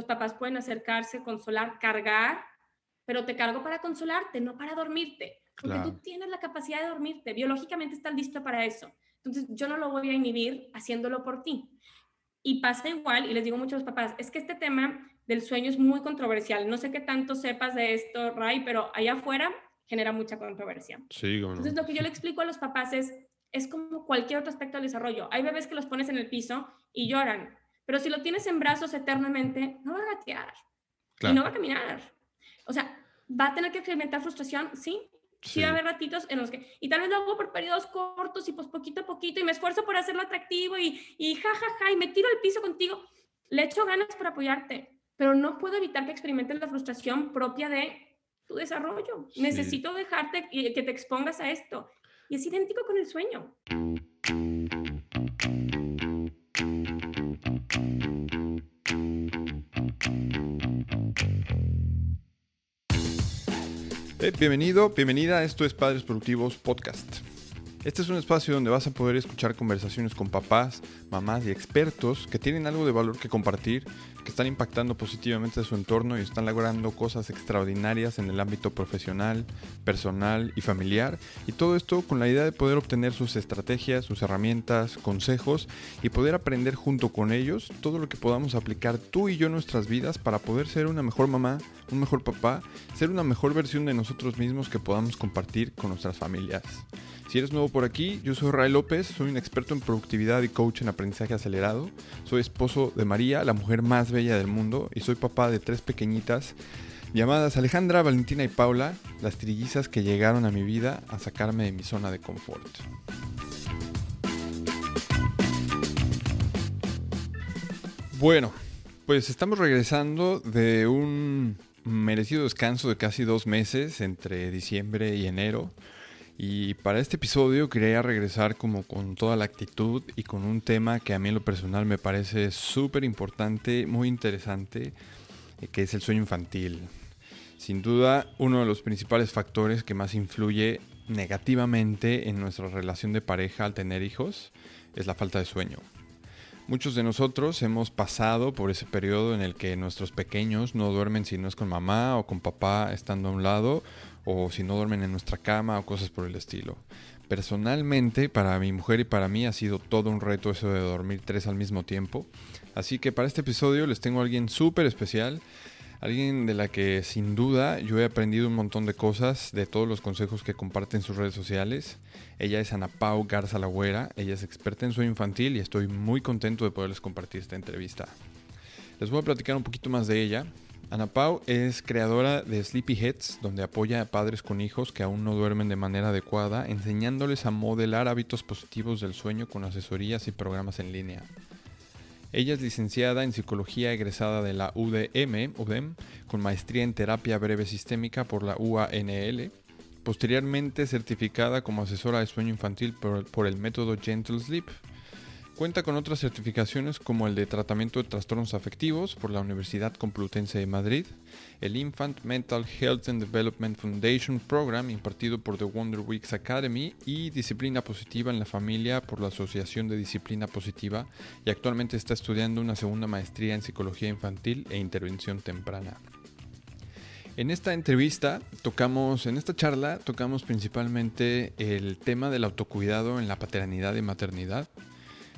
los papás pueden acercarse, consolar, cargar, pero te cargo para consolarte, no para dormirte. Porque tú tienes la capacidad de dormirte, biológicamente estás listo para eso. Entonces yo no lo voy a inhibir haciéndolo por ti. Y pasa igual, y les digo mucho a los papás, es que este tema del sueño es muy controversial. No sé qué tanto sepas de esto, Ray, pero allá afuera genera mucha controversia. Sí, Entonces lo que yo le explico a los papás es, es como cualquier otro aspecto del desarrollo. Hay bebés que los pones en el piso y lloran, pero si lo tienes en brazos eternamente, no va a gatear y no va a caminar. O sea, va a tener que experimentar frustración, sí, Sí. va a haber ratitos en los que, y tal vez lo hago por periodos cortos y pues poquito a poquito y me esfuerzo por hacerlo atractivo y, y ja, ja, ja, y me tiro al piso contigo. Le echo ganas por apoyarte, pero no puedo evitar que experimentes la frustración propia de tu desarrollo. Necesito dejarte y que te expongas a esto. Y es idéntico con el sueño. Eh, bienvenido, bienvenida. Esto es Padres Productivos Podcast. Este es un espacio donde vas a poder escuchar conversaciones con papás, mamás y expertos que tienen algo de valor que compartir, que están impactando positivamente su entorno y están logrando cosas extraordinarias en el ámbito profesional, personal y familiar. Y todo esto con la idea de poder obtener sus estrategias, sus herramientas, consejos y poder aprender junto con ellos todo lo que podamos aplicar tú y yo en nuestras vidas para poder ser una mejor mamá, un mejor papá, ser una mejor versión de nosotros mismos que podamos compartir con nuestras familias. Si eres nuevo por aquí, yo soy Ray López, soy un experto en productividad y coach en aprendizaje acelerado. Soy esposo de María, la mujer más bella del mundo, y soy papá de tres pequeñitas llamadas Alejandra, Valentina y Paula, las trillizas que llegaron a mi vida a sacarme de mi zona de confort. Bueno, pues estamos regresando de un merecido descanso de casi dos meses entre diciembre y enero. Y para este episodio quería regresar como con toda la actitud y con un tema que a mí en lo personal me parece súper importante, muy interesante, eh, que es el sueño infantil. Sin duda, uno de los principales factores que más influye negativamente en nuestra relación de pareja al tener hijos es la falta de sueño. Muchos de nosotros hemos pasado por ese periodo en el que nuestros pequeños no duermen si no es con mamá o con papá estando a un lado o si no duermen en nuestra cama o cosas por el estilo. Personalmente, para mi mujer y para mí ha sido todo un reto eso de dormir tres al mismo tiempo. Así que para este episodio les tengo a alguien súper especial, alguien de la que sin duda yo he aprendido un montón de cosas de todos los consejos que comparte en sus redes sociales. Ella es Ana Pau Garza Lagüera, ella es experta en sueño infantil y estoy muy contento de poderles compartir esta entrevista. Les voy a platicar un poquito más de ella. Ana Pau es creadora de Sleepy Heads, donde apoya a padres con hijos que aún no duermen de manera adecuada, enseñándoles a modelar hábitos positivos del sueño con asesorías y programas en línea. Ella es licenciada en psicología egresada de la UDM, UDEM, con maestría en terapia breve sistémica por la UANL, posteriormente certificada como asesora de sueño infantil por, por el método Gentle Sleep Cuenta con otras certificaciones como el de tratamiento de trastornos afectivos por la Universidad Complutense de Madrid, el Infant Mental Health and Development Foundation Program impartido por The Wonder Weeks Academy y Disciplina Positiva en la Familia por la Asociación de Disciplina Positiva y actualmente está estudiando una segunda maestría en Psicología Infantil e Intervención Temprana. En esta entrevista tocamos, en esta charla tocamos principalmente el tema del autocuidado en la paternidad y maternidad,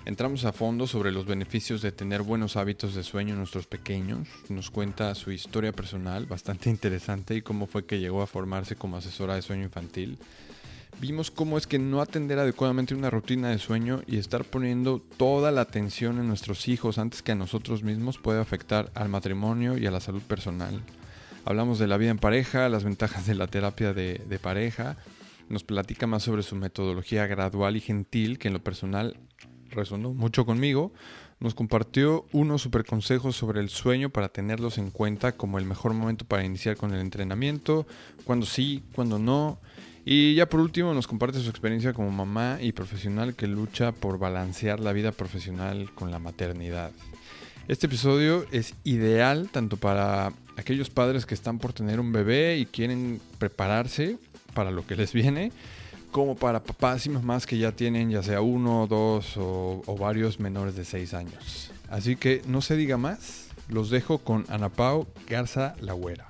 Entramos a fondo sobre los beneficios de tener buenos hábitos de sueño en nuestros pequeños. Nos cuenta su historia personal, bastante interesante, y cómo fue que llegó a formarse como asesora de sueño infantil. Vimos cómo es que no atender adecuadamente una rutina de sueño y estar poniendo toda la atención en nuestros hijos antes que a nosotros mismos puede afectar al matrimonio y a la salud personal. Hablamos de la vida en pareja, las ventajas de la terapia de, pareja, nos platica más sobre su metodología gradual y gentil que en lo personal resonó mucho conmigo, nos compartió unos super consejos sobre el sueño para tenerlos en cuenta como el mejor momento para iniciar con el entrenamiento, cuando sí, cuando no. Y ya por último nos comparte su experiencia como mamá y profesional que lucha por balancear la vida profesional con la maternidad. Este episodio es ideal tanto para aquellos padres que están por tener un bebé y quieren prepararse para lo que les viene, como para papás y mamás que ya tienen ya sea uno, dos o, varios menores de seis años. Así que no se diga más, los dejo con Ana Pau Garza Lagüera.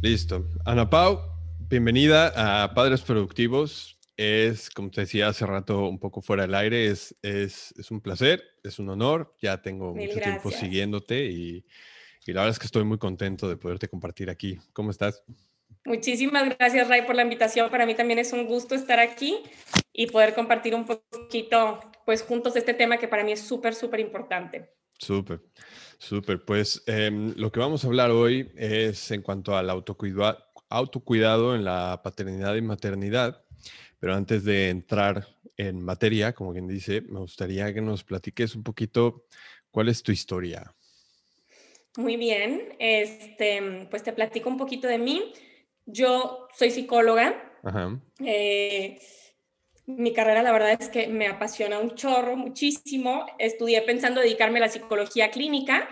Listo. Ana Pau, bienvenida a Padres Productivos. Es, como te decía hace rato, un poco fuera del aire, es, es, es un placer, es un honor. Ya tengo mucho tiempo siguiéndote y, y la verdad es que estoy muy contento de poderte compartir aquí. ¿Cómo estás? Muchísimas gracias, Ray, por la invitación. Para mí también es un gusto estar aquí y poder compartir un poquito, pues, juntos este tema que para mí es súper, súper importante. Súper. Súper, pues em, lo que vamos a hablar hoy es en cuanto al autocuidado, autocuidado en la paternidad y maternidad, pero antes de entrar en materia, como quien dice, me gustaría que nos platiques un poquito cuál es tu historia. Muy bien, este, pues te platico un poquito de mí. Yo soy psicóloga. Ajá. Eh, mi carrera la verdad es que me apasiona un chorro, muchísimo. Estudié pensando dedicarme a la psicología clínica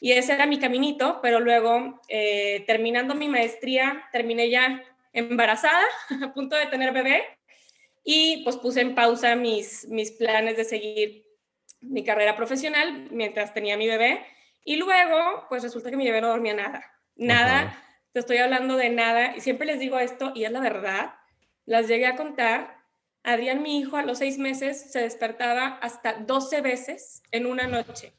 y ese era mi caminito, pero luego eh, terminando mi maestría terminé ya embarazada, a punto de tener bebé y pues puse en pausa mis, mis planes de seguir mi carrera profesional mientras tenía mi bebé y luego pues resulta que mi bebé no dormía nada, nada, te estoy hablando de nada y siempre les digo esto y es la verdad, las llegué a contar Adrián, mi hijo, a los seis meses se despertaba hasta 12 veces en una noche.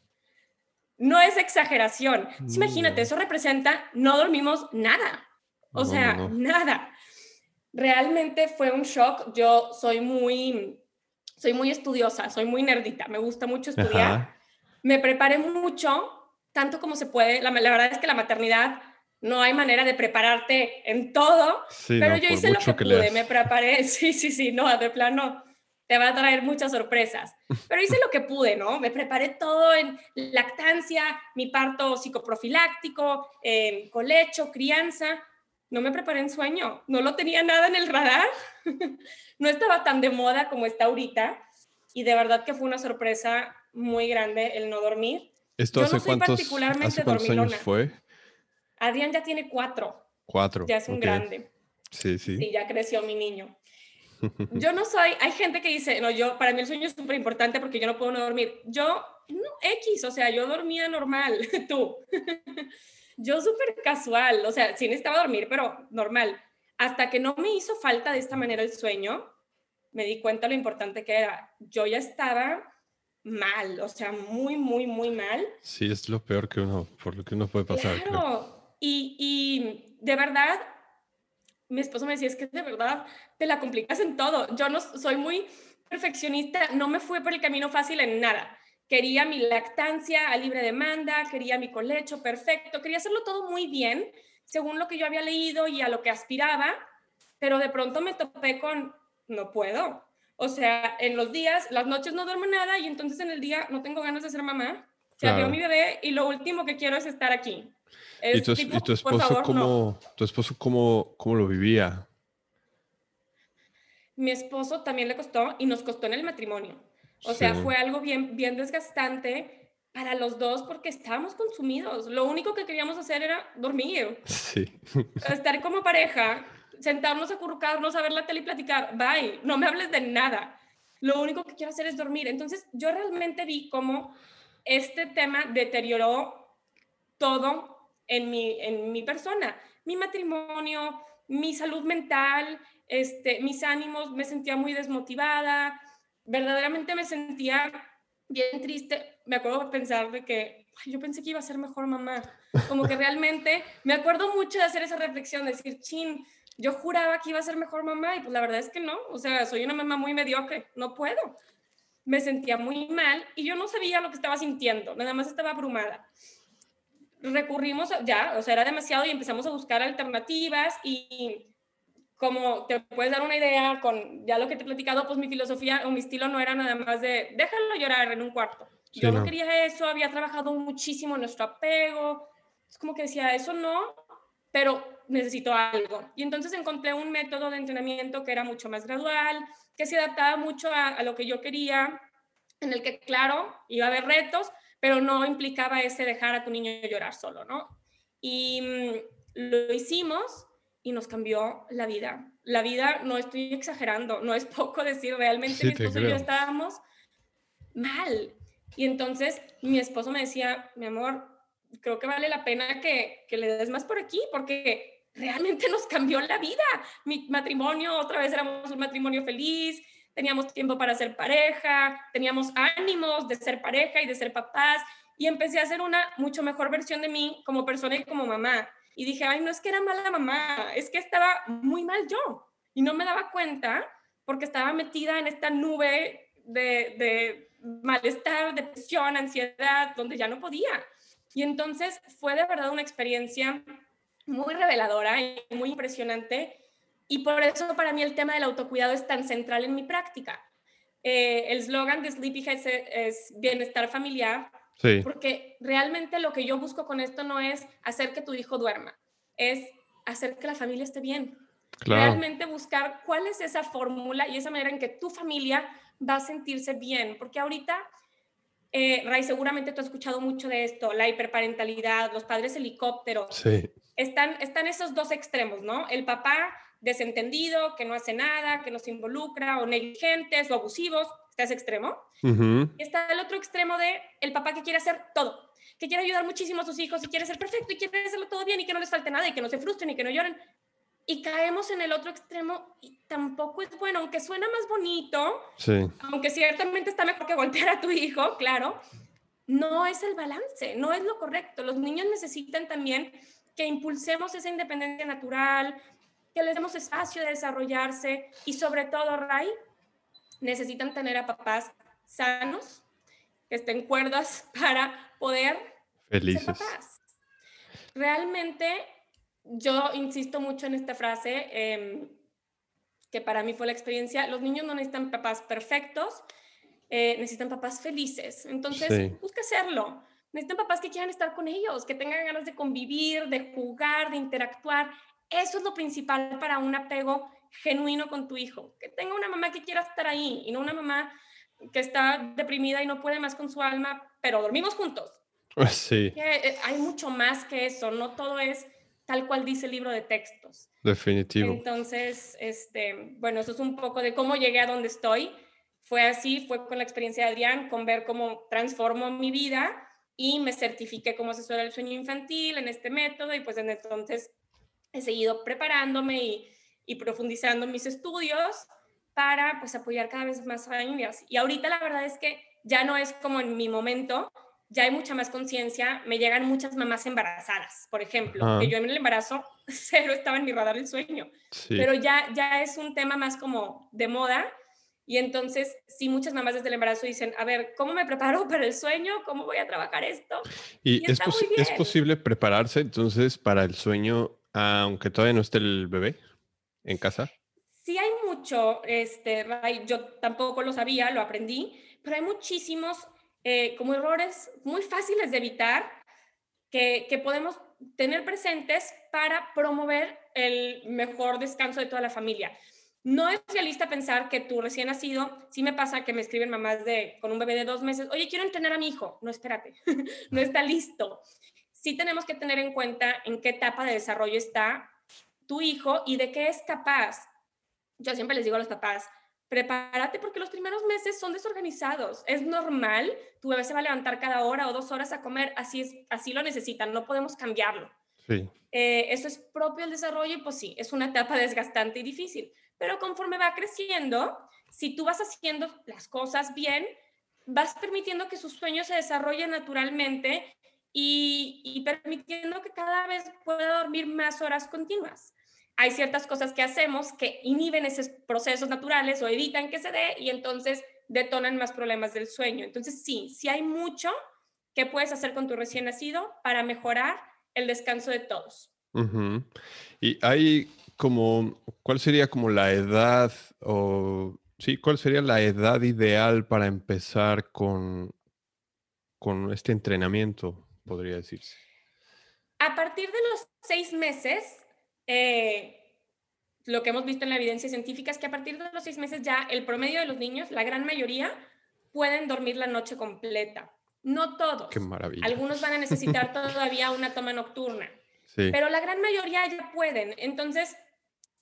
No es exageración. Imagínate, eso representa no dormimos nada. O sea, nada. Realmente fue un shock. Yo soy muy, soy muy estudiosa, soy muy nerdita, me gusta mucho estudiar. Me preparé mucho, tanto como se puede. La, la verdad es que la maternidad no hay manera de prepararte en todo, pero yo hice lo que, pude, me preparé, sí, sí, sí, no, de plano te va a traer muchas sorpresas, pero hice lo que pude, ¿no? Me preparé todo en lactancia, mi parto psicoprofiláctico, en colecho, crianza, no me preparé en sueño, no lo tenía nada en el radar, no estaba tan de moda como está ahorita y de verdad que fue una sorpresa muy grande el no dormir. ¿Esto hace, cuántos, ¿hace cuántos años fue? Adrián ya tiene cuatro. Cuatro. Ya es un grande. Sí, sí. Sí, ya creció mi niño. Yo no soy, hay gente que dice, no, yo, para mí el sueño es súper importante porque yo no puedo no dormir. Yo, no, X, o sea, yo dormía normal, tú. yo súper casual, o sea, sí necesitaba dormir, pero normal. Hasta que no me hizo falta de esta manera el sueño, me di cuenta lo importante que era. Yo ya estaba mal, o sea, muy, muy, muy mal. Sí, es lo peor que uno, por lo que uno puede pasar. Claro, y, de verdad, mi esposo me decía, es que de verdad te la complicas en todo. Yo no soy muy perfeccionista, no me fui por el camino fácil en nada. Quería mi lactancia a libre demanda, quería mi colecho perfecto, quería hacerlo todo muy bien, según lo que yo había leído y a lo que aspiraba, pero de pronto me topé con, no puedo. O sea, en los días, las noches no duermo nada y entonces en el día no tengo ganas de ser mamá. Se abrió mi bebé y lo último que quiero es estar aquí. ¿Y, tu, esposo, cómo, tu esposo cómo, cómo lo vivía? Mi esposo también le costó y nos costó en el matrimonio. O sea, fue algo bien, bien desgastante para los dos porque estábamos consumidos. Lo único que queríamos hacer era dormir. Sí. Estar como pareja, sentarnos, acurrucarnos, a ver la tele y platicar. Bye, no me hables de nada. Lo único que quiero hacer es dormir. Entonces, yo realmente vi cómo este tema deterioró todo en mi, en mi persona, mi matrimonio, mi salud mental, este, mis ánimos, me sentía muy desmotivada, verdaderamente me sentía bien triste. Me acuerdo de pensar de que yo pensé que iba a ser mejor mamá, como que realmente me acuerdo mucho de hacer esa reflexión, de decir, chin, yo juraba que iba a ser mejor mamá y pues la verdad es que no, o sea, soy una mamá muy mediocre, no puedo. Me sentía muy mal y yo no sabía lo que estaba sintiendo, nada más estaba abrumada recurrimos ya, o sea, era demasiado y empezamos a buscar alternativas y como te puedes dar una idea con ya lo que te he platicado, pues mi filosofía o mi estilo no era nada más de déjalo llorar en un cuarto. Yo no. quería eso, había trabajado muchísimo en nuestro apego, es como que decía, eso no, pero necesito algo. Y entonces encontré un método de entrenamiento que era mucho más gradual, que se adaptaba mucho a, a lo que yo quería, en el que, claro, iba a haber retos, pero no implicaba ese dejar a tu niño llorar solo, ¿no? Y mm, lo hicimos y nos cambió la vida. La vida, no estoy exagerando, no es poco decir, realmente mi esposo y yo estábamos mal. Y entonces mi esposo me decía, mi amor, creo que vale la pena que, que le des más por aquí, porque realmente nos cambió la vida. Mi matrimonio, otra vez éramos un matrimonio feliz, teníamos tiempo para ser pareja, teníamos ánimos de ser pareja y de ser papás, y empecé a ser una mucho mejor versión de mí como persona y como mamá. Y dije, ay, no es que era mala mamá, es que estaba muy mal yo. Y no me daba cuenta porque estaba metida en esta nube de, de malestar, depresión, ansiedad, donde ya no podía. Y entonces fue de verdad una experiencia muy reveladora y muy impresionante. Y por eso para mí el tema del autocuidado es tan central en mi práctica. Eh, el slogan de Sleepy es, es, bienestar familiar, sí. porque realmente lo que yo busco con esto no es hacer que tu hijo duerma, es hacer que la familia esté bien. Realmente buscar cuál es esa fórmula y esa manera en que tu familia va a sentirse bien, porque ahorita, eh, Ray, seguramente tú has escuchado mucho de esto, la hiperparentalidad, los padres helicópteros. Sí. Están, están esos dos extremos, ¿no? El papá desentendido, que no hace nada, que no se involucra, o negligentes o abusivos, está ese extremo. Y está el otro extremo de el papá que quiere hacer todo, que quiere ayudar muchísimo a sus hijos y quiere ser perfecto y quiere hacerlo todo bien y que no les falte nada y que no se frustren y que no lloren y caemos en el otro extremo y tampoco es bueno, aunque suena más bonito, aunque ciertamente está mejor que golpear a tu hijo, claro, no es el balance, no es lo correcto. Los niños necesitan también que impulsemos esa independencia natural, que les demos espacio de desarrollarse y sobre todo, Ray, necesitan tener a papás sanos, que estén cuerdas para poder Felices. ser papás. Realmente yo insisto mucho en esta frase, em, que para mí fue la experiencia, los niños no necesitan papás perfectos, eh, necesitan papás felices. Entonces, busca hacerlo. Necesitan papás que quieran estar con ellos, que tengan ganas de convivir, de jugar, de interactuar. Eso es lo principal para un apego genuino con tu hijo. Que tenga una mamá que quiera estar ahí y no una mamá que está deprimida y no puede más con su alma, pero dormimos juntos. Sí. Eh, hay mucho más que eso, no todo es tal cual dice el libro de textos. Definitivo. Entonces, este, bueno, eso es un poco de cómo llegué a donde estoy. Fue así, fue con la experiencia de Adrián, con ver cómo transformó mi vida y me certifiqué como asesora del sueño infantil en este método y pues desde entonces he seguido preparándome y, y profundizando en mis estudios para pues apoyar cada vez más familias. Y ahorita la verdad es que ya no es como en mi momento, ya hay mucha más conciencia, me llegan muchas mamás embarazadas, por ejemplo, que yo en el embarazo cero estaba en mi radar el sueño, pero ya, ya es un tema más como de moda y entonces sí muchas mamás desde el embarazo dicen, a ver, ¿cómo me preparo para el sueño? ¿Cómo voy a trabajar esto? Y, es, es posible prepararse entonces para el sueño aunque todavía no esté el bebé en casa. Sí hay mucho, este, yo tampoco lo sabía, lo aprendí, pero hay muchísimos eh, como errores muy fáciles de evitar que, que podemos tener presentes para promover el mejor descanso de toda la familia. No es realista pensar que tu recién nacido, sí me pasa que me escriben mamás de, con un bebé de dos meses, oye, quiero entrenar a mi hijo. No, espérate, no está listo. Sí tenemos que tener en cuenta en qué etapa de desarrollo está tu hijo y de qué es capaz. Yo siempre les digo a los papás, prepárate porque los primeros meses son desorganizados. Es normal, tu bebé se va a levantar cada hora o dos horas a comer, así, es, así lo necesitan, no podemos cambiarlo. Sí. Eh, eso es propio del desarrollo y pues sí, es una etapa desgastante y difícil. Pero conforme va creciendo, si tú vas haciendo las cosas bien, vas permitiendo que sus sueños se desarrollen naturalmente y, y permitiendo que cada vez pueda dormir más horas continuas hay ciertas cosas que hacemos que inhiben esos procesos naturales o evitan que se dé y entonces detonan más problemas del sueño. Entonces, sí, sí hay mucho que puedes hacer con tu recién nacido para mejorar el descanso de todos. Y hay como, ¿cuál sería como la edad o, sí, cuál sería la edad ideal para empezar con, con este entrenamiento, podría decirse? A partir de los seis meses, eh, lo que hemos visto en la evidencia científica es que a partir de los seis meses ya el promedio de los niños, la gran mayoría, pueden dormir la noche completa. No todos. Qué maravilla. Algunos van a necesitar todavía una toma nocturna. Pero la gran mayoría ya pueden. Entonces,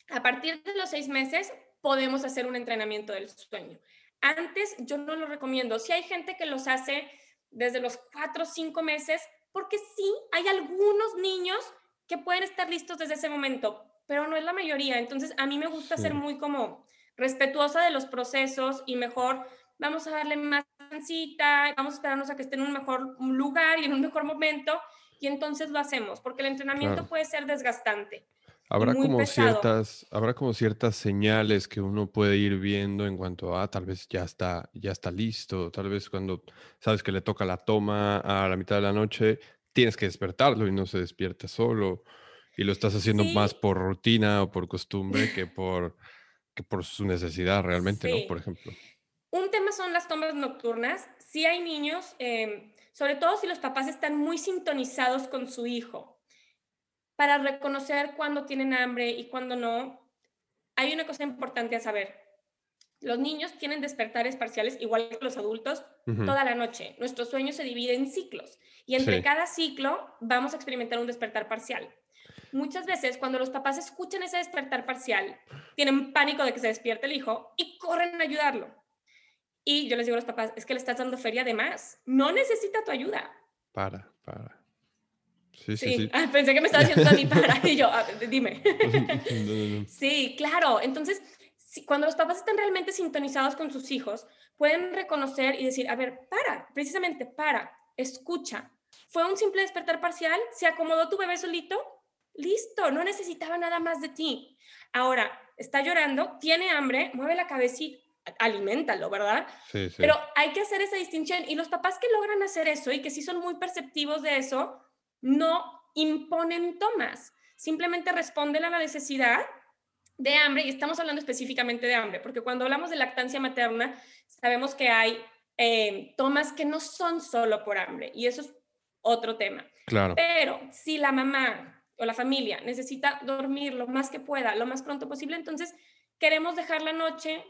a partir de los seis meses, podemos hacer un entrenamiento del sueño. Antes yo no lo recomiendo. Si hay gente que los hace desde los cuatro o cinco meses, porque sí, hay algunos niños que pueden estar listos desde ese momento, pero no es la mayoría. Entonces, a mí me gusta ser muy como respetuosa de los procesos y mejor vamos a darle más cita, vamos a esperarnos a que esté en un mejor lugar y en un mejor momento, y entonces lo hacemos, porque el entrenamiento puede ser desgastante. Habrá como ciertas, habrá como ciertas señales que uno puede ir viendo en cuanto a tal vez ya está, ya está listo, tal vez cuando sabes que le toca la toma a la mitad de la noche, tienes que despertarlo y no se despierta solo. Y lo estás haciendo más por rutina o por costumbre que por, que por su necesidad realmente, ¿no? Por ejemplo. Un tema son las tomas nocturnas. Si hay niños, em, sobre todo si los papás están muy sintonizados con su hijo, para reconocer cuándo tienen hambre y cuándo no, hay una cosa importante a saber. Los niños tienen despertares parciales, igual que los adultos, toda la noche. Nuestro sueño se divide en ciclos y entre cada ciclo vamos a experimentar un despertar parcial. Muchas veces cuando los papás escuchan ese despertar parcial, tienen pánico de que se despierte el hijo y corren a ayudarlo. Y yo les digo a los papás, es que le estás dando feria de más, no necesita tu ayuda. Para, para. Sí, sí, sí. Ah, pensé que me estaba diciendo a mí para. Y yo, dime. Sí, claro. Entonces, cuando los papás están realmente sintonizados con sus hijos, pueden reconocer y decir, a ver, para, precisamente para, escucha. Fue un simple despertar parcial, se acomodó tu bebé solito, listo, no necesitaba nada más de ti. Ahora, está llorando, tiene hambre, mueve la cabecita, aliméntalo, ¿verdad? Sí, sí. Pero hay que hacer esa distinción y los papás que logran hacer eso y que sí son muy perceptivos de eso, no imponen tomas, simplemente responden a la necesidad de hambre, y estamos hablando específicamente de hambre, porque cuando hablamos de lactancia materna, sabemos que hay eh, tomas que no son solo por hambre, y eso es otro tema. Claro. Pero si la mamá o la familia necesita dormir lo más que pueda, lo más pronto posible, entonces queremos dejar la noche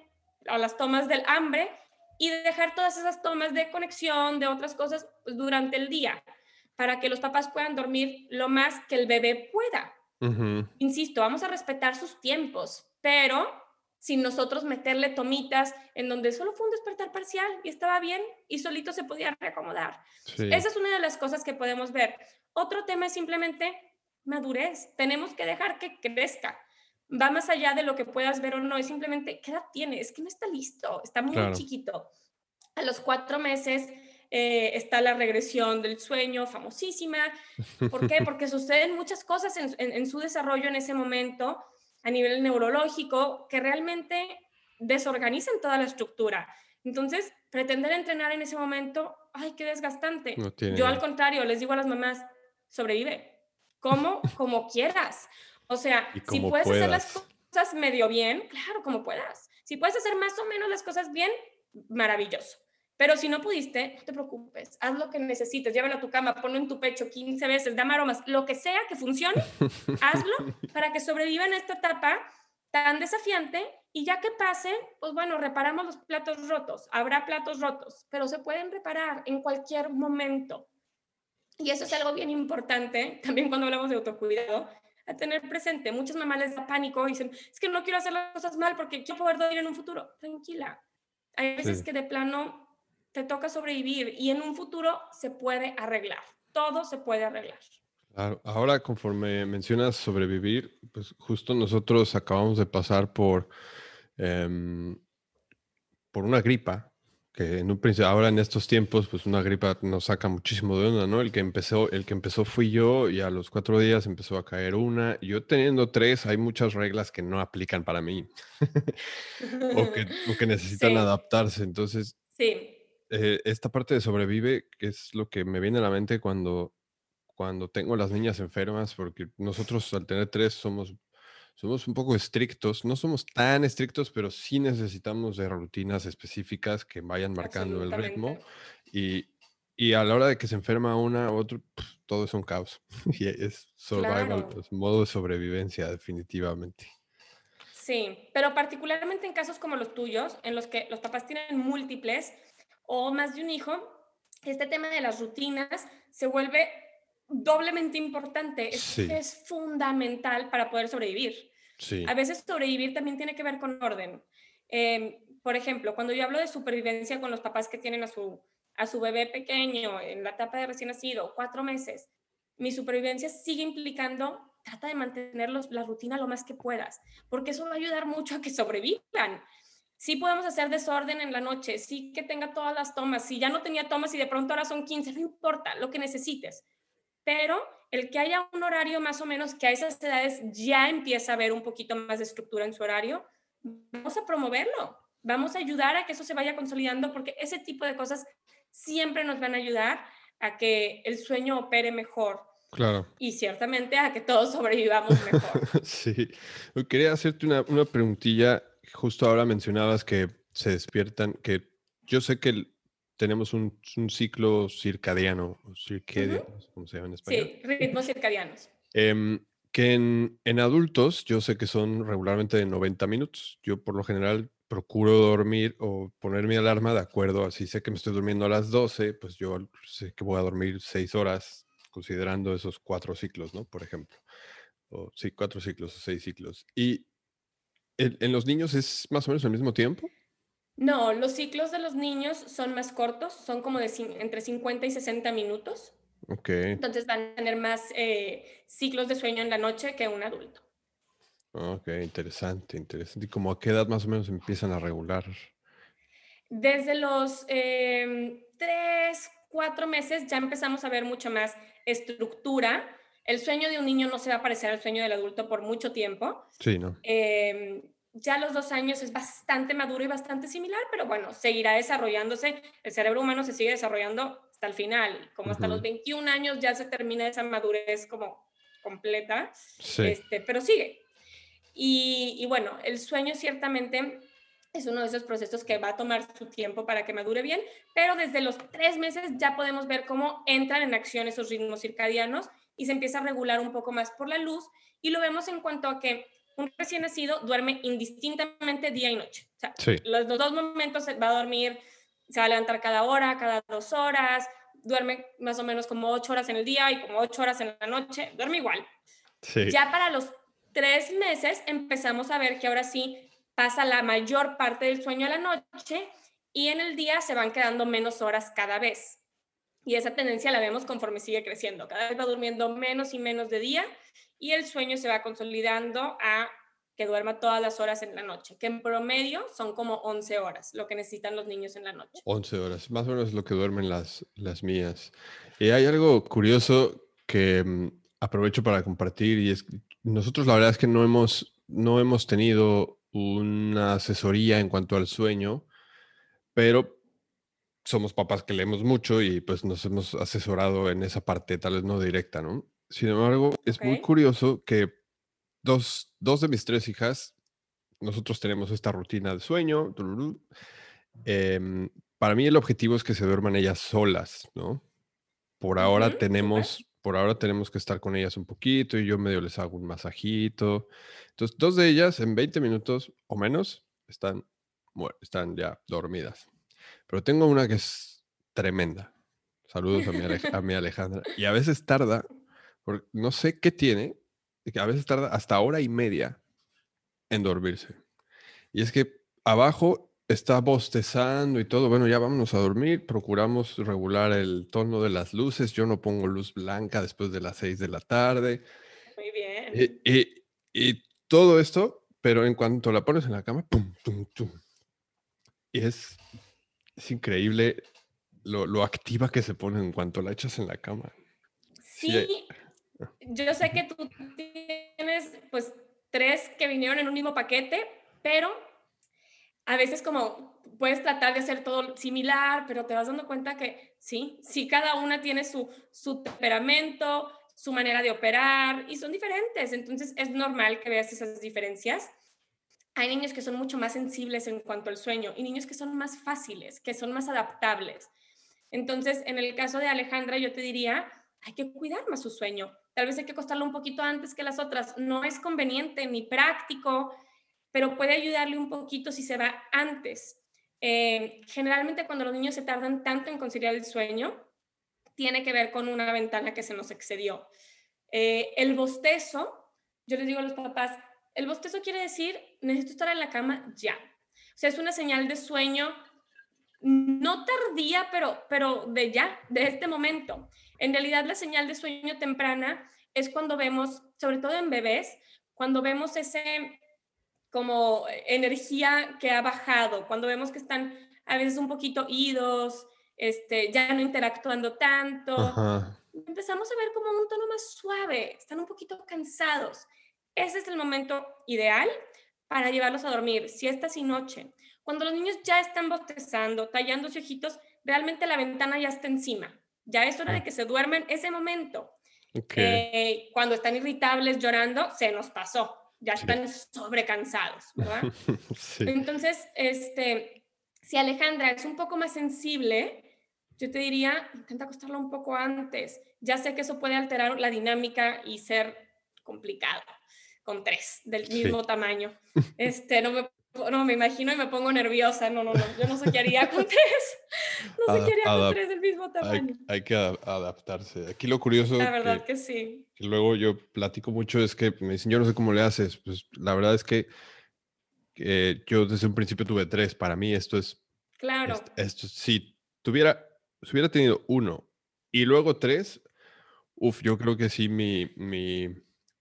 a las tomas del hambre y dejar todas esas tomas de conexión, de otras cosas, pues, durante el día para que los papás puedan dormir lo más que el bebé pueda. Insisto, vamos a respetar sus tiempos, pero sin nosotros meterle tomitas en donde solo fue un despertar parcial y estaba bien y solito se podía reacomodar. Esa es una de las cosas que podemos ver. Otro tema es simplemente madurez. Tenemos que dejar que crezca. Va más allá de lo que puedas ver o no, es simplemente, ¿qué edad tiene? Es que no está listo, está muy chiquito. A los cuatro meses eh, está la regresión del sueño, famosísima. ¿Por qué? Porque suceden muchas cosas en, su desarrollo en ese momento a nivel neurológico que realmente desorganizan toda la estructura. Entonces, pretender entrenar en ese momento, ay, qué desgastante. Yo al contrario, les digo a las mamás, sobrevive. ¿Cómo? como quieras. O sea, si puedes hacer las cosas medio bien, claro, como puedas. Si puedes hacer más o menos las cosas bien, maravilloso. Pero si no pudiste, no te preocupes, haz lo que necesites, llévalo a tu cama, ponlo en tu pecho 15 veces, dame aromas, lo que sea que funcione, hazlo para que sobreviva en esta etapa tan desafiante y ya que pase, pues bueno, reparamos los platos rotos, habrá platos rotos, pero se pueden reparar en cualquier momento. Y eso es algo bien importante, también cuando hablamos de autocuidado, a tener presente. Muchas mamás les da pánico y dicen, es que no quiero hacer las cosas mal porque quiero poder dormir en un futuro. Tranquila. Hay veces que de plano te toca sobrevivir y en un futuro se puede arreglar, todo se puede arreglar. Claro. Ahora, conforme mencionas sobrevivir, pues justo nosotros acabamos de pasar por, em, por una gripa, que en un principio, ahora en estos tiempos, pues una gripa nos saca muchísimo de onda, ¿no? El que empezó, el que empezó fui yo y a los cuatro días empezó a caer una. Yo teniendo tres, hay muchas reglas que no aplican para mí o, que, o, que, necesitan adaptarse. Entonces, sí eh, esta parte de sobrevive, que es lo que me viene a la mente cuando, cuando tengo las niñas enfermas, porque nosotros al tener tres somos, somos un poco estrictos, no somos tan estrictos, pero sí necesitamos de rutinas específicas que vayan marcando el ritmo y, y a la hora de que se enferma una u otra, todo es un caos. y es survival, pues, modo de sobrevivencia definitivamente. Sí, pero particularmente en casos como los tuyos, en los que los papás tienen múltiples, o más de un hijo, este tema de las rutinas se vuelve doblemente importante, es, fundamental para poder sobrevivir. A veces sobrevivir también tiene que ver con orden. Em, por ejemplo, cuando yo hablo de supervivencia con los papás que tienen a su, a su bebé pequeño en la etapa de recién nacido, cuatro meses, mi supervivencia sigue implicando, trata de mantener la rutina lo más que puedas, porque eso va a ayudar mucho a que sobrevivan. Sí podemos hacer desorden en la noche, sí que tenga todas las tomas, si ya no tenía tomas y de pronto ahora son 15, no importa, lo que necesites. Pero el que haya un horario más o menos que a esas edades ya empieza a haber un poquito más de estructura en su horario, vamos a promoverlo, vamos a ayudar a que eso se vaya consolidando porque ese tipo de cosas siempre nos van a ayudar a que el sueño opere mejor. Claro. Y ciertamente a que todos sobrevivamos mejor. sí. Quería hacerte una, una preguntilla. Justo ahora mencionabas que se despiertan, que yo sé que tenemos un, un ciclo circadiano, circadiano, ¿cómo se llama en español? Sí, ritmos circadianos. Eh, que en, en, adultos yo sé que son regularmente de 90 minutos. Yo por lo general procuro dormir o poner mi alarma de acuerdo, así sé que me estoy durmiendo a las 12, pues yo sé que voy a dormir 6 horas considerando esos cuatro ciclos, ¿no? Por ejemplo. O, sí, cuatro ciclos o seis ciclos. ¿Y en, en los niños es más o menos el mismo tiempo? No, los ciclos de los niños son más cortos, son como de entre 50 y 60 minutos. Ok. Entonces van a tener más eh, ciclos de sueño en la noche que un adulto. Ok, interesante, interesante. ¿Y como a qué edad más o menos empiezan a regular? Desde los eh, tres, cuatro meses ya empezamos a ver mucho más estructura. El sueño de un niño no se va a parecer al sueño del adulto por mucho tiempo. Sí, ¿no? Eh, ya a los dos años es bastante maduro y bastante similar, pero bueno, seguirá desarrollándose. El cerebro humano se sigue desarrollando hasta el final, como hasta los 21 años ya se termina esa madurez como completa, este, pero sigue. Y, y bueno, el sueño ciertamente es uno de esos procesos que va a tomar su tiempo para que madure bien, pero desde los tres meses ya podemos ver cómo entran en acción esos ritmos circadianos y se empieza a regular un poco más por la luz y lo vemos en cuanto a que un recién nacido duerme indistintamente día y noche. O sea, los, dos momentos va a dormir, se va a levantar cada hora, cada dos horas, duerme más o menos como ocho horas en el día y como ocho horas en la noche, duerme igual. Ya para los tres meses empezamos a ver que ahora sí pasa la mayor parte del sueño a la noche y en el día se van quedando menos horas cada vez. Y esa tendencia la vemos conforme sigue creciendo. Cada vez va durmiendo menos y menos de día y el sueño se va consolidando a que duerma todas las horas en la noche, que en promedio son como 11 horas, lo que necesitan los niños en la noche. 11 horas, más o menos lo que duermen las, las mías. Y hay algo curioso que mm, aprovecho para compartir y es nosotros la verdad es que no hemos, no hemos tenido una asesoría en cuanto al sueño, pero somos papás que leemos mucho y pues nos hemos asesorado en esa parte, tal vez no directa, ¿no? Sin embargo, es muy curioso que dos, dos, de mis tres hijas, nosotros tenemos esta rutina de sueño. Em, para mí el objetivo es que se duerman ellas solas, ¿no? Por ahora tenemos, por ahora tenemos que estar con ellas un poquito y yo medio les hago un masajito. Entonces, dos de ellas en 20 minutos o menos están, están ya dormidas. Pero tengo una que es tremenda. Saludos a mi, a mi Alejandra. Y a veces tarda no sé qué tiene, que a veces tarda hasta hora y media en dormirse. Y es que abajo está bostezando y todo. Bueno, ya vámonos a dormir. Procuramos regular el tono de las luces. Yo no pongo luz blanca después de las seis de la tarde. Muy bien. Y, y, todo esto, pero en cuanto la pones en la cama, pum, tum, tum. Y es, es increíble lo, lo, activa que se pone en cuanto la echas en la cama. Sí, yo sé que tú tienes pues tres que vinieron en un mismo paquete, pero a veces como puedes tratar de hacer todo similar, pero te vas dando cuenta que sí, sí cada una tiene su, su temperamento, su manera de operar y son diferentes, entonces es normal que veas esas diferencias. Hay niños que son mucho más sensibles en cuanto al sueño y niños que son más fáciles, que son más adaptables. Entonces, en el caso de Alejandra, yo te diría, hay que cuidar más su sueño. Tal vez hay que acostarlo un poquito antes que las otras. No es conveniente ni práctico, pero puede ayudarle un poquito si se va antes. Eh, generalmente cuando los niños se tardan tanto en conciliar el sueño, tiene que ver con una ventana que se nos excedió. Eh, el bostezo, yo les digo a los papás, el bostezo quiere decir, necesito estar en la cama ya. O sea, es una señal de sueño no tardía, pero, pero de ya, de este momento. En realidad, la señal de sueño temprana es cuando vemos, sobre todo en bebés, cuando vemos ese como energía que ha bajado, cuando vemos que están a veces un poquito idos, este, ya no interactuando tanto. Empezamos a ver como un tono más suave, están un poquito cansados. Ese es el momento ideal para llevarlos a dormir, siesta y noche. Cuando los niños ya están bostezando, tallando sus ojitos, realmente la ventana ya está encima. Ya es hora de que se duermen ese momento. Eh, cuando están irritables, llorando, se nos pasó. Ya están sobrecansados, ¿verdad? Entonces, este, si Alejandra es un poco más sensible, yo te diría, intenta acostarla un poco antes. Ya sé que eso puede alterar la dinámica y ser complicado con tres del mismo tamaño. Este, no me no, me imagino y me pongo nerviosa. No, no, no. Yo no sé qué haría con tres. No sé qué haría con tres del mismo tamaño. Hay, que adaptarse. Aquí lo curioso. La verdad que, sí. Que luego yo platico mucho es que me dicen, yo no sé cómo le haces. Pues la verdad es que yo desde un principio tuve tres. Para mí esto es. Claro. Esto, si tuviera, si hubiera tenido uno y luego tres, uff, yo creo que sí mi, mi,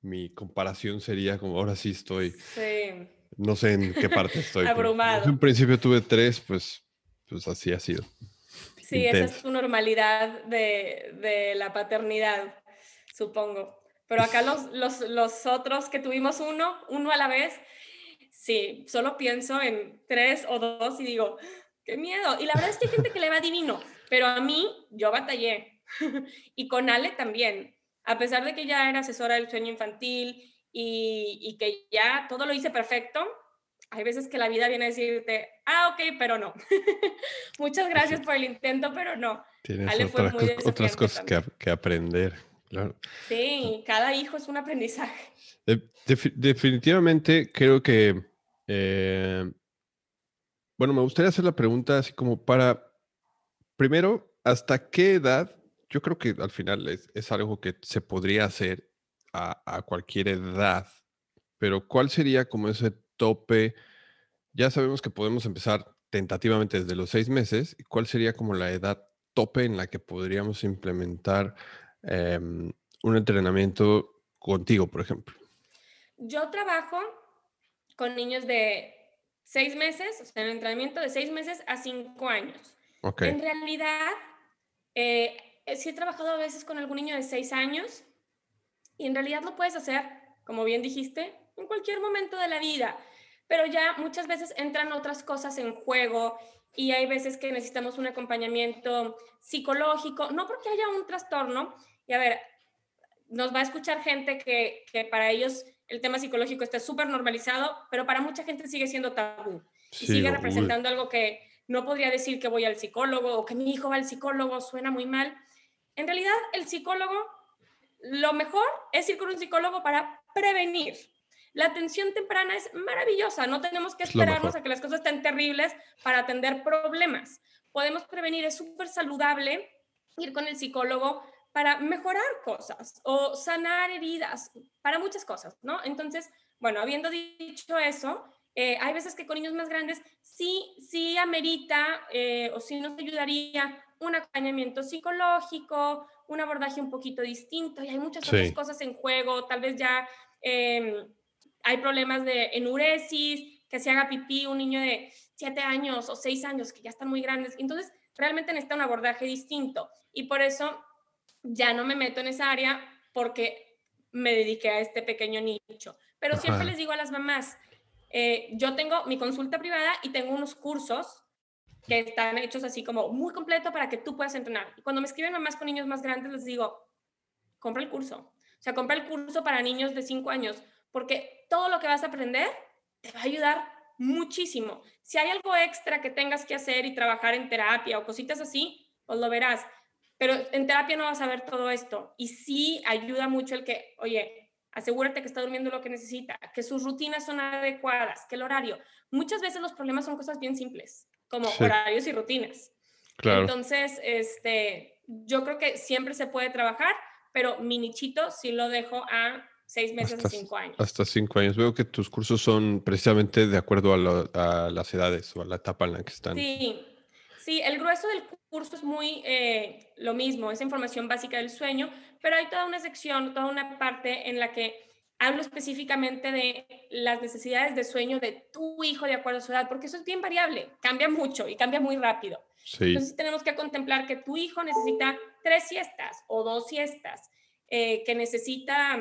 mi comparación sería como ahora sí estoy. Sí no sé en qué parte estoy. Abrumado. En un principio tuve tres, pues, pues así ha sido. Sí, esa es tu normalidad de, de, la paternidad, supongo. Pero acá los, los, los otros que tuvimos uno, uno a la vez, sí, solo pienso en tres o dos y digo, qué miedo. Y la verdad es que hay gente que le va divino, pero a mí yo batallé. y con Ale también. A pesar de que ya era asesora del sueño infantil y, que ya todo lo hice perfecto, hay veces que la vida viene a decirte, ah, ok, pero no. Muchas gracias por el intento, pero no. Tienes otras cosas que, aprender, claro. Sí, cada hijo es un aprendizaje. definitivamente creo que, eh, bueno, me gustaría hacer la pregunta así como para, primero, ¿hasta qué edad? Yo creo que al final es, es algo que se podría hacer a, cualquier edad, pero ¿cuál sería como ese tope? Ya sabemos que podemos empezar tentativamente desde los seis meses. ¿Cuál sería como la edad tope en la que podríamos implementar em, un entrenamiento contigo, por ejemplo? Yo trabajo con niños de seis meses, o sea, en entrenamiento de seis meses a cinco años. En realidad, eh, sí he trabajado a veces con algún niño de seis años, y en realidad lo puedes hacer, como bien dijiste, en cualquier momento de la vida. Pero ya muchas veces entran otras cosas en juego y hay veces que necesitamos un acompañamiento psicológico, no porque haya un trastorno. Y a ver, nos va a escuchar gente que, que para ellos el tema psicológico está súper normalizado, pero para mucha gente sigue siendo tabú y sigue representando algo que no podría decir que voy al psicólogo o que mi hijo va al psicólogo, suena muy mal. En realidad, el psicólogo lo mejor es ir con un psicólogo para prevenir. La atención temprana es maravillosa, no tenemos que esperarnos a que las cosas estén terribles para atender problemas. Podemos prevenir, es súper saludable ir con el psicólogo para mejorar cosas o sanar heridas, para muchas cosas, ¿no? Entonces, bueno, habiendo dicho eso, eh, hay veces que con niños más grandes sí, sí amerita eh, o sí nos ayudaría un acompañamiento psicológico, un abordaje un poquito distinto y hay muchas otras cosas en juego, tal vez ya em, hay problemas de enuresis, que se haga pipí un niño de 7 años o 6 años que ya están muy grandes, entonces realmente necesita un abordaje distinto. Y por eso ya no me meto en esa área porque me dediqué a este pequeño nicho. Pero siempre les digo a las mamás, eh, yo tengo mi consulta privada y tengo unos cursos que están hechos así como muy completo para que tú puedas entrenar. Y cuando me escriben mamás con niños más grandes, les digo, compra el curso. O sea, compra el curso para niños de 5 años, porque todo lo que vas a aprender te va a ayudar muchísimo. Si hay algo extra que tengas que hacer y trabajar en terapia o cositas así, pues lo verás. Pero en terapia no vas a ver todo esto. Y sí ayuda mucho el que, oye, asegúrate que está durmiendo lo que necesita, que sus rutinas son adecuadas, que el horario. Muchas veces los problemas son cosas bien simples como horarios y rutinas. Claro. Entonces, este, yo creo que siempre se puede trabajar, pero mi nichito sí lo dejo a seis meses a cinco años. Hasta cinco años. Veo que tus cursos son precisamente de acuerdo a, las edades o a la etapa en la que están. Sí, sí, el grueso del curso es muy eh, lo mismo, es información básica del sueño, pero hay toda una sección, toda una parte en la que hablo específicamente de las necesidades de sueño de tu hijo de acuerdo a su edad, porque eso es bien variable, cambia mucho y cambia muy rápido. Entonces tenemos que contemplar que tu hijo necesita tres siestas o dos siestas, eh, que necesita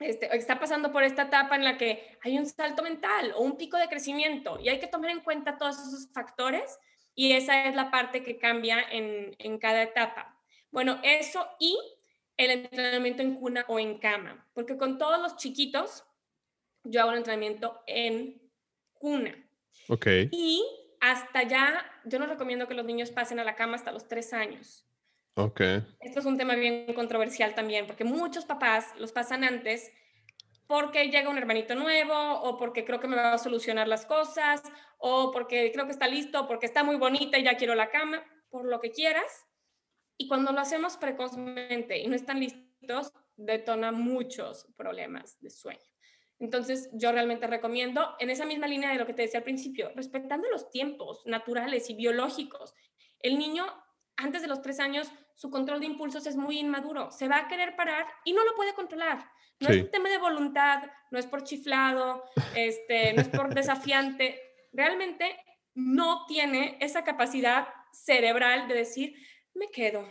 este, está pasando por esta etapa en la que hay un salto mental o un pico de crecimiento y hay que tomar en cuenta todos esos factores y esa es la parte que cambia en, en cada etapa. Bueno, eso y el entrenamiento en cuna o en cama, porque con todos los chiquitos yo hago un entrenamiento en cuna. Ok. Y hasta ya, yo no recomiendo que los niños pasen a la cama hasta los tres años. Ok. Esto es un tema bien controversial también, porque muchos papás los pasan antes porque llega un hermanito nuevo o porque creo que me va a solucionar las cosas o porque creo que está listo, porque está muy bonita y ya quiero la cama, por lo que quieras. Y cuando lo hacemos precozmente y no están listos, detona muchos problemas de sueño. Entonces, yo realmente recomiendo, en esa misma línea de lo que te decía al principio, respetando los tiempos naturales y biológicos. El niño, antes de los tres años, su control de impulsos es muy inmaduro. Se va a querer parar y no lo puede controlar. No es un tema de voluntad, no es por chiflado, este, no es por desafiante. Realmente no tiene esa capacidad cerebral de decir, me quedo,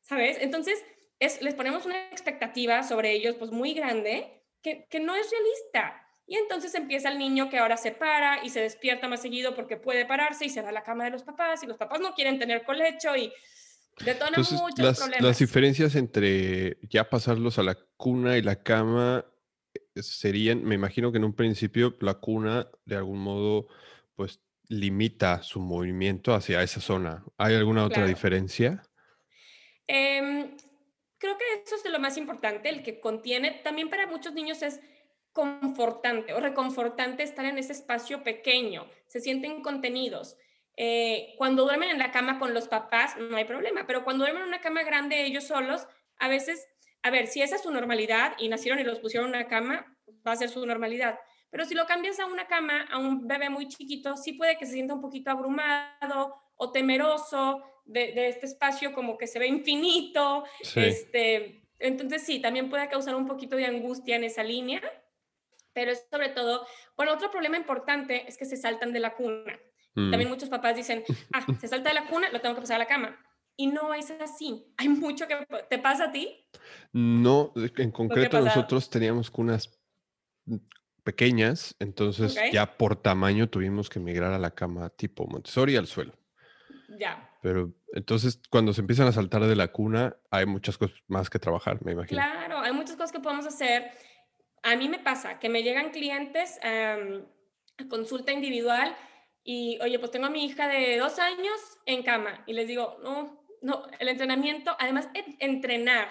¿sabes? Entonces, es, les ponemos una expectativa sobre ellos, pues muy grande, que, que no es realista. Y entonces empieza el niño que ahora se para y se despierta más seguido porque puede pararse y se va a la cama de los papás y los papás no quieren tener colecho y detona muchos las, problemas. Las diferencias entre ya pasarlos a la cuna y la cama eh, serían, me imagino que en un principio la cuna de algún modo pues limita su movimiento hacia esa zona. ¿Hay alguna otra diferencia? Em, creo que eso es de lo más importante, el que contiene, también para muchos niños es confortante o reconfortante estar en ese espacio pequeño, se sienten contenidos. Eh, cuando duermen en la cama con los papás, no hay problema, pero cuando duermen en una cama grande ellos solos, a veces, a ver, si esa es su normalidad y nacieron y los pusieron en una cama, va a ser su normalidad. Pero si lo cambias a una cama, a un bebé muy chiquito, sí puede que se sienta un poquito abrumado o temeroso de, este espacio como que se ve infinito. Este, entonces sí, también puede causar un poquito de angustia en esa línea, pero es sobre todo, bueno, otro problema importante es que se saltan de la cuna. Mm. También muchos papás dicen, ah, se salta de la cuna, lo tengo que pasar a la cama. Y no es así. Hay mucho que te pasa a ti. No, en concreto nosotros teníamos cunas pequeñas, entonces ya por tamaño tuvimos que migrar a la cama tipo Montessori al suelo. Ya. Pero entonces cuando se empiezan a saltar de la cuna, hay muchas cosas más que trabajar, me imagino. Claro, hay muchas cosas que podemos hacer. A mí me pasa que me llegan clientes a consulta individual y, oye, pues tengo a mi hija de dos años en cama y les digo, no, no, el entrenamiento, además, entrenar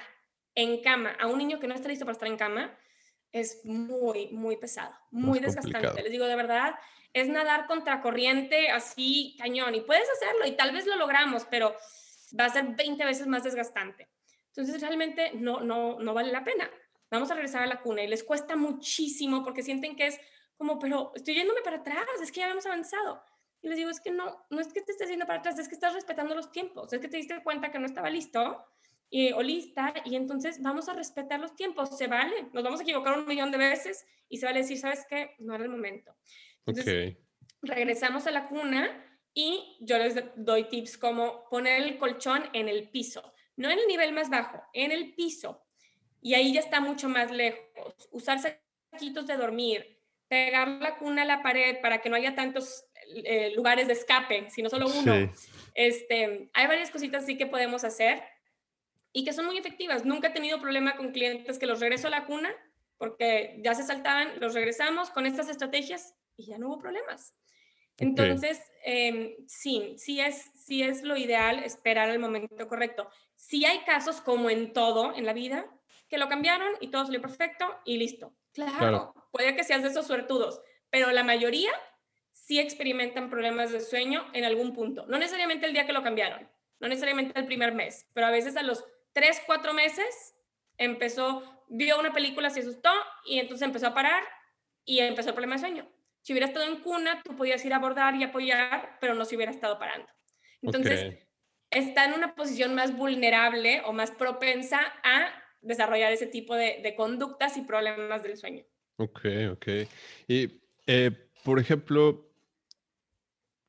en cama a un niño que no está listo para estar en cama, es muy, muy pesado, muy desgastante. Les digo, de verdad, es nadar contra corriente así cañón y puedes hacerlo y tal vez lo logramos, pero va a ser 20 veces más desgastante. Entonces, realmente no, no, no vale la pena. Vamos a regresar a la cuna y les cuesta muchísimo porque sienten que es como, pero estoy yéndome para atrás, es que ya hemos avanzado. Y les digo, es que no, no es que te estés yendo para atrás, es que estás respetando los tiempos, es que te diste cuenta que no estaba listo o lista y entonces vamos a respetar los tiempos, se vale, nos vamos a equivocar un millón de veces y se vale decir, ¿sabes qué? No era el momento. Entonces, regresamos a la cuna y yo les doy tips como poner el colchón en el piso, no en el nivel más bajo, en el piso. Y ahí ya está mucho más lejos. Usar saquitos de dormir, pegar la cuna a la pared para que no haya tantos eh, lugares de escape, sino solo uno. Este, hay varias cositas así que podemos hacer y que son muy efectivas. Nunca he tenido problema con clientes que los regreso a la cuna porque ya se saltaban, los regresamos con estas estrategias y ya no hubo problemas. Entonces, em, sí, sí es, sí es lo ideal esperar el momento correcto. Sí hay casos, como en todo en la vida, que lo cambiaron y todo salió perfecto y listo. Claro, puede que seas de esos suertudos, pero la mayoría sí experimentan problemas de sueño en algún punto. No necesariamente el día que lo cambiaron, no necesariamente el primer mes, pero a veces a los tres, cuatro meses empezó, vio una película, se asustó y entonces empezó a parar y empezó el problema de sueño. Si hubiera estado en cuna, tú podías ir a abordar y apoyar, pero no se hubiera estado parando. Entonces, está en una posición más vulnerable o más propensa a desarrollar ese tipo de, conductas y problemas del sueño. Ok, ok. Y, eh, por ejemplo,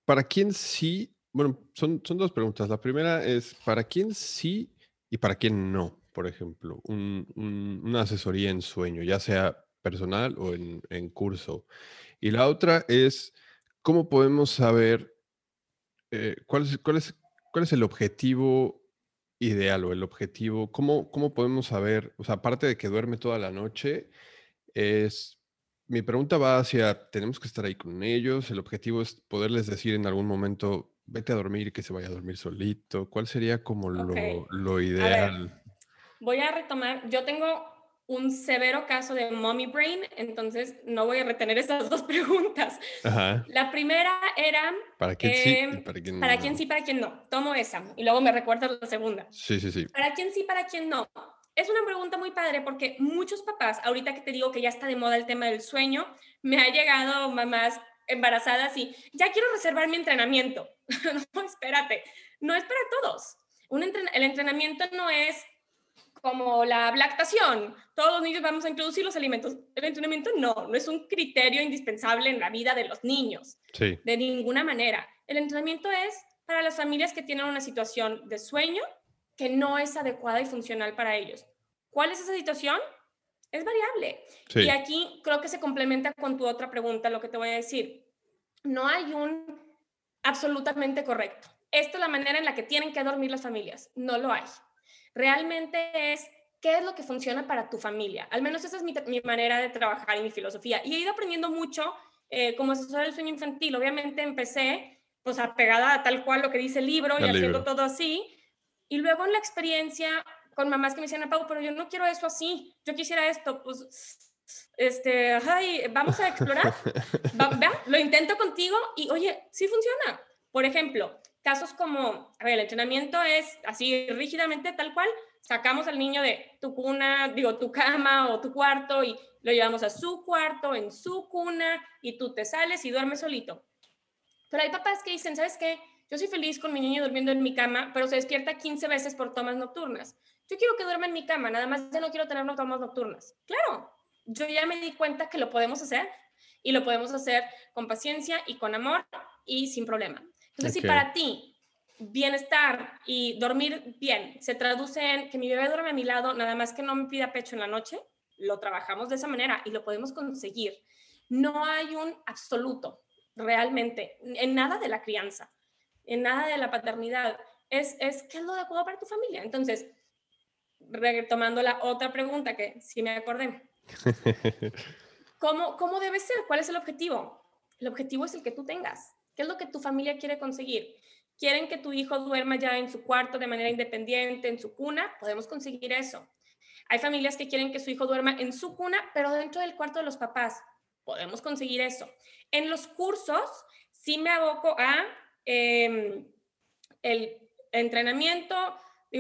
¿para quién sí? Bueno, son, son dos preguntas. La primera es, ¿para quién sí y para quién no? Por ejemplo, una asesoría en sueño, ya sea personal o en, curso. Y la otra es, ¿cómo podemos saber eh, cuál, es, cuál, es, cuál es el objetivo ideal o el objetivo? ¿Cómo, ¿Cómo podemos saber? O sea, aparte de que duerme toda la noche, es... Mi pregunta va hacia, tenemos que estar ahí con ellos, el objetivo es poderles decir en algún momento, vete a dormir que se vaya a dormir solito. ¿Cuál sería como lo, lo ideal? voy a retomar, yo tengo un severo caso de mommy brain, entonces no voy a retener estas dos preguntas. La primera era... ¿Para quién sí? Em, para quién, para quién sí, para quién no. Tomo esa y luego me recuerdas la segunda. Sí, sí, sí. ¿Para quién sí, para quién no? Es una pregunta muy padre porque muchos papás, ahorita que te digo que ya está de moda el tema del sueño, me ha llegado mamás embarazadas y ya quiero reservar mi entrenamiento. no, espérate, no es para todos. Un el entrenamiento no es como la lactación. Todos los niños vamos a introducir los alimentos. El entrenamiento no, no es un criterio indispensable en la vida de los niños. Sí. De ninguna manera. El entrenamiento es para las familias que tienen una situación de sueño que no es adecuada y funcional para ellos. ¿Cuál es esa situación? Es variable. Y aquí creo que se complementa con tu otra pregunta, lo que te voy a decir. No hay un absolutamente correcto. Esta es la manera en la que tienen que dormir las familias. No lo hay realmente es qué es lo que funciona para tu familia. Al menos esa es mi, manera de trabajar y mi filosofía. Y he ido aprendiendo mucho eh, como asesora del sueño infantil. Obviamente empecé pues apegada a tal cual lo que dice el libro y haciendo todo así. Y luego en la experiencia con mamás que me decían, Pau, pero yo no quiero eso así, yo quisiera esto, pues, este, ay, vamos a explorar. lo intento contigo y, oye, sí funciona. Por ejemplo, casos como, a ver, el entrenamiento es así rígidamente tal cual, sacamos al niño de tu cuna, digo, tu cama o tu cuarto y lo llevamos a su cuarto, en su cuna, y tú te sales y duermes solito. Pero hay papás que dicen, ¿sabes qué? Yo soy feliz con mi niño durmiendo en mi cama, pero se despierta 15 veces por tomas nocturnas. Yo quiero que duerma en mi cama, nada más ya no quiero tener tomas nocturnas. Claro, yo ya me di cuenta que lo podemos hacer y lo podemos hacer con paciencia y con amor y sin problema. Entonces, si para ti bienestar y dormir bien se traduce en que mi bebé duerme a mi lado, nada más que no me pida pecho en la noche, lo trabajamos de esa manera y lo podemos conseguir. No hay un absoluto realmente en nada de la crianza, en nada de la paternidad. Es, es qué es lo adecuado para tu familia. Entonces, retomando la otra pregunta que sí me acordé. ¿Cómo, ¿Cómo debe ser? ¿Cuál es el objetivo? El objetivo es el que tú tengas. ¿Qué es lo que tu familia quiere conseguir? ¿Quieren que tu hijo duerma ya en su cuarto de manera independiente, en su cuna? Podemos conseguir eso. Hay familias que quieren que su hijo duerma en su cuna, pero dentro del cuarto de los papás. Podemos conseguir eso. En los cursos, sí me aboco a em, el entrenamiento.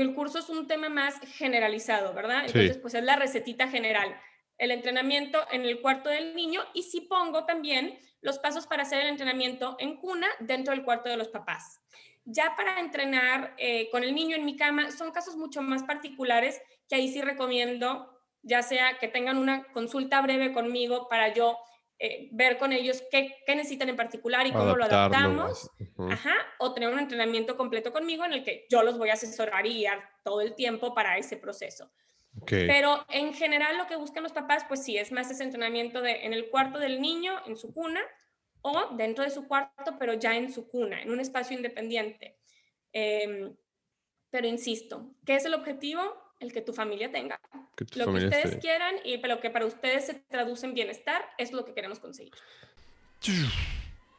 El curso es un tema más generalizado, ¿verdad? Entonces, pues es la recetita general. El entrenamiento en el cuarto del niño y sí pongo también los pasos para hacer el entrenamiento en cuna dentro del cuarto de los papás. Ya para entrenar eh, con el niño en mi cama son casos mucho más particulares que ahí sí recomiendo, ya sea que tengan una consulta breve conmigo para yo eh, ver con ellos qué, necesitan en particular y cómo lo adaptamos, Ajá, o tener un entrenamiento completo conmigo en el que yo los voy a asesorar y guiar todo el tiempo para ese proceso. Pero en general lo que buscan los papás, pues sí, es más ese entrenamiento de, en el cuarto del niño, en su cuna, o dentro de su cuarto, pero ya en su cuna, en un espacio independiente. Em, pero insisto, ¿qué es el objetivo? El que tu familia tenga. lo que ustedes quieran y lo que para ustedes se traduce en bienestar es lo que queremos conseguir.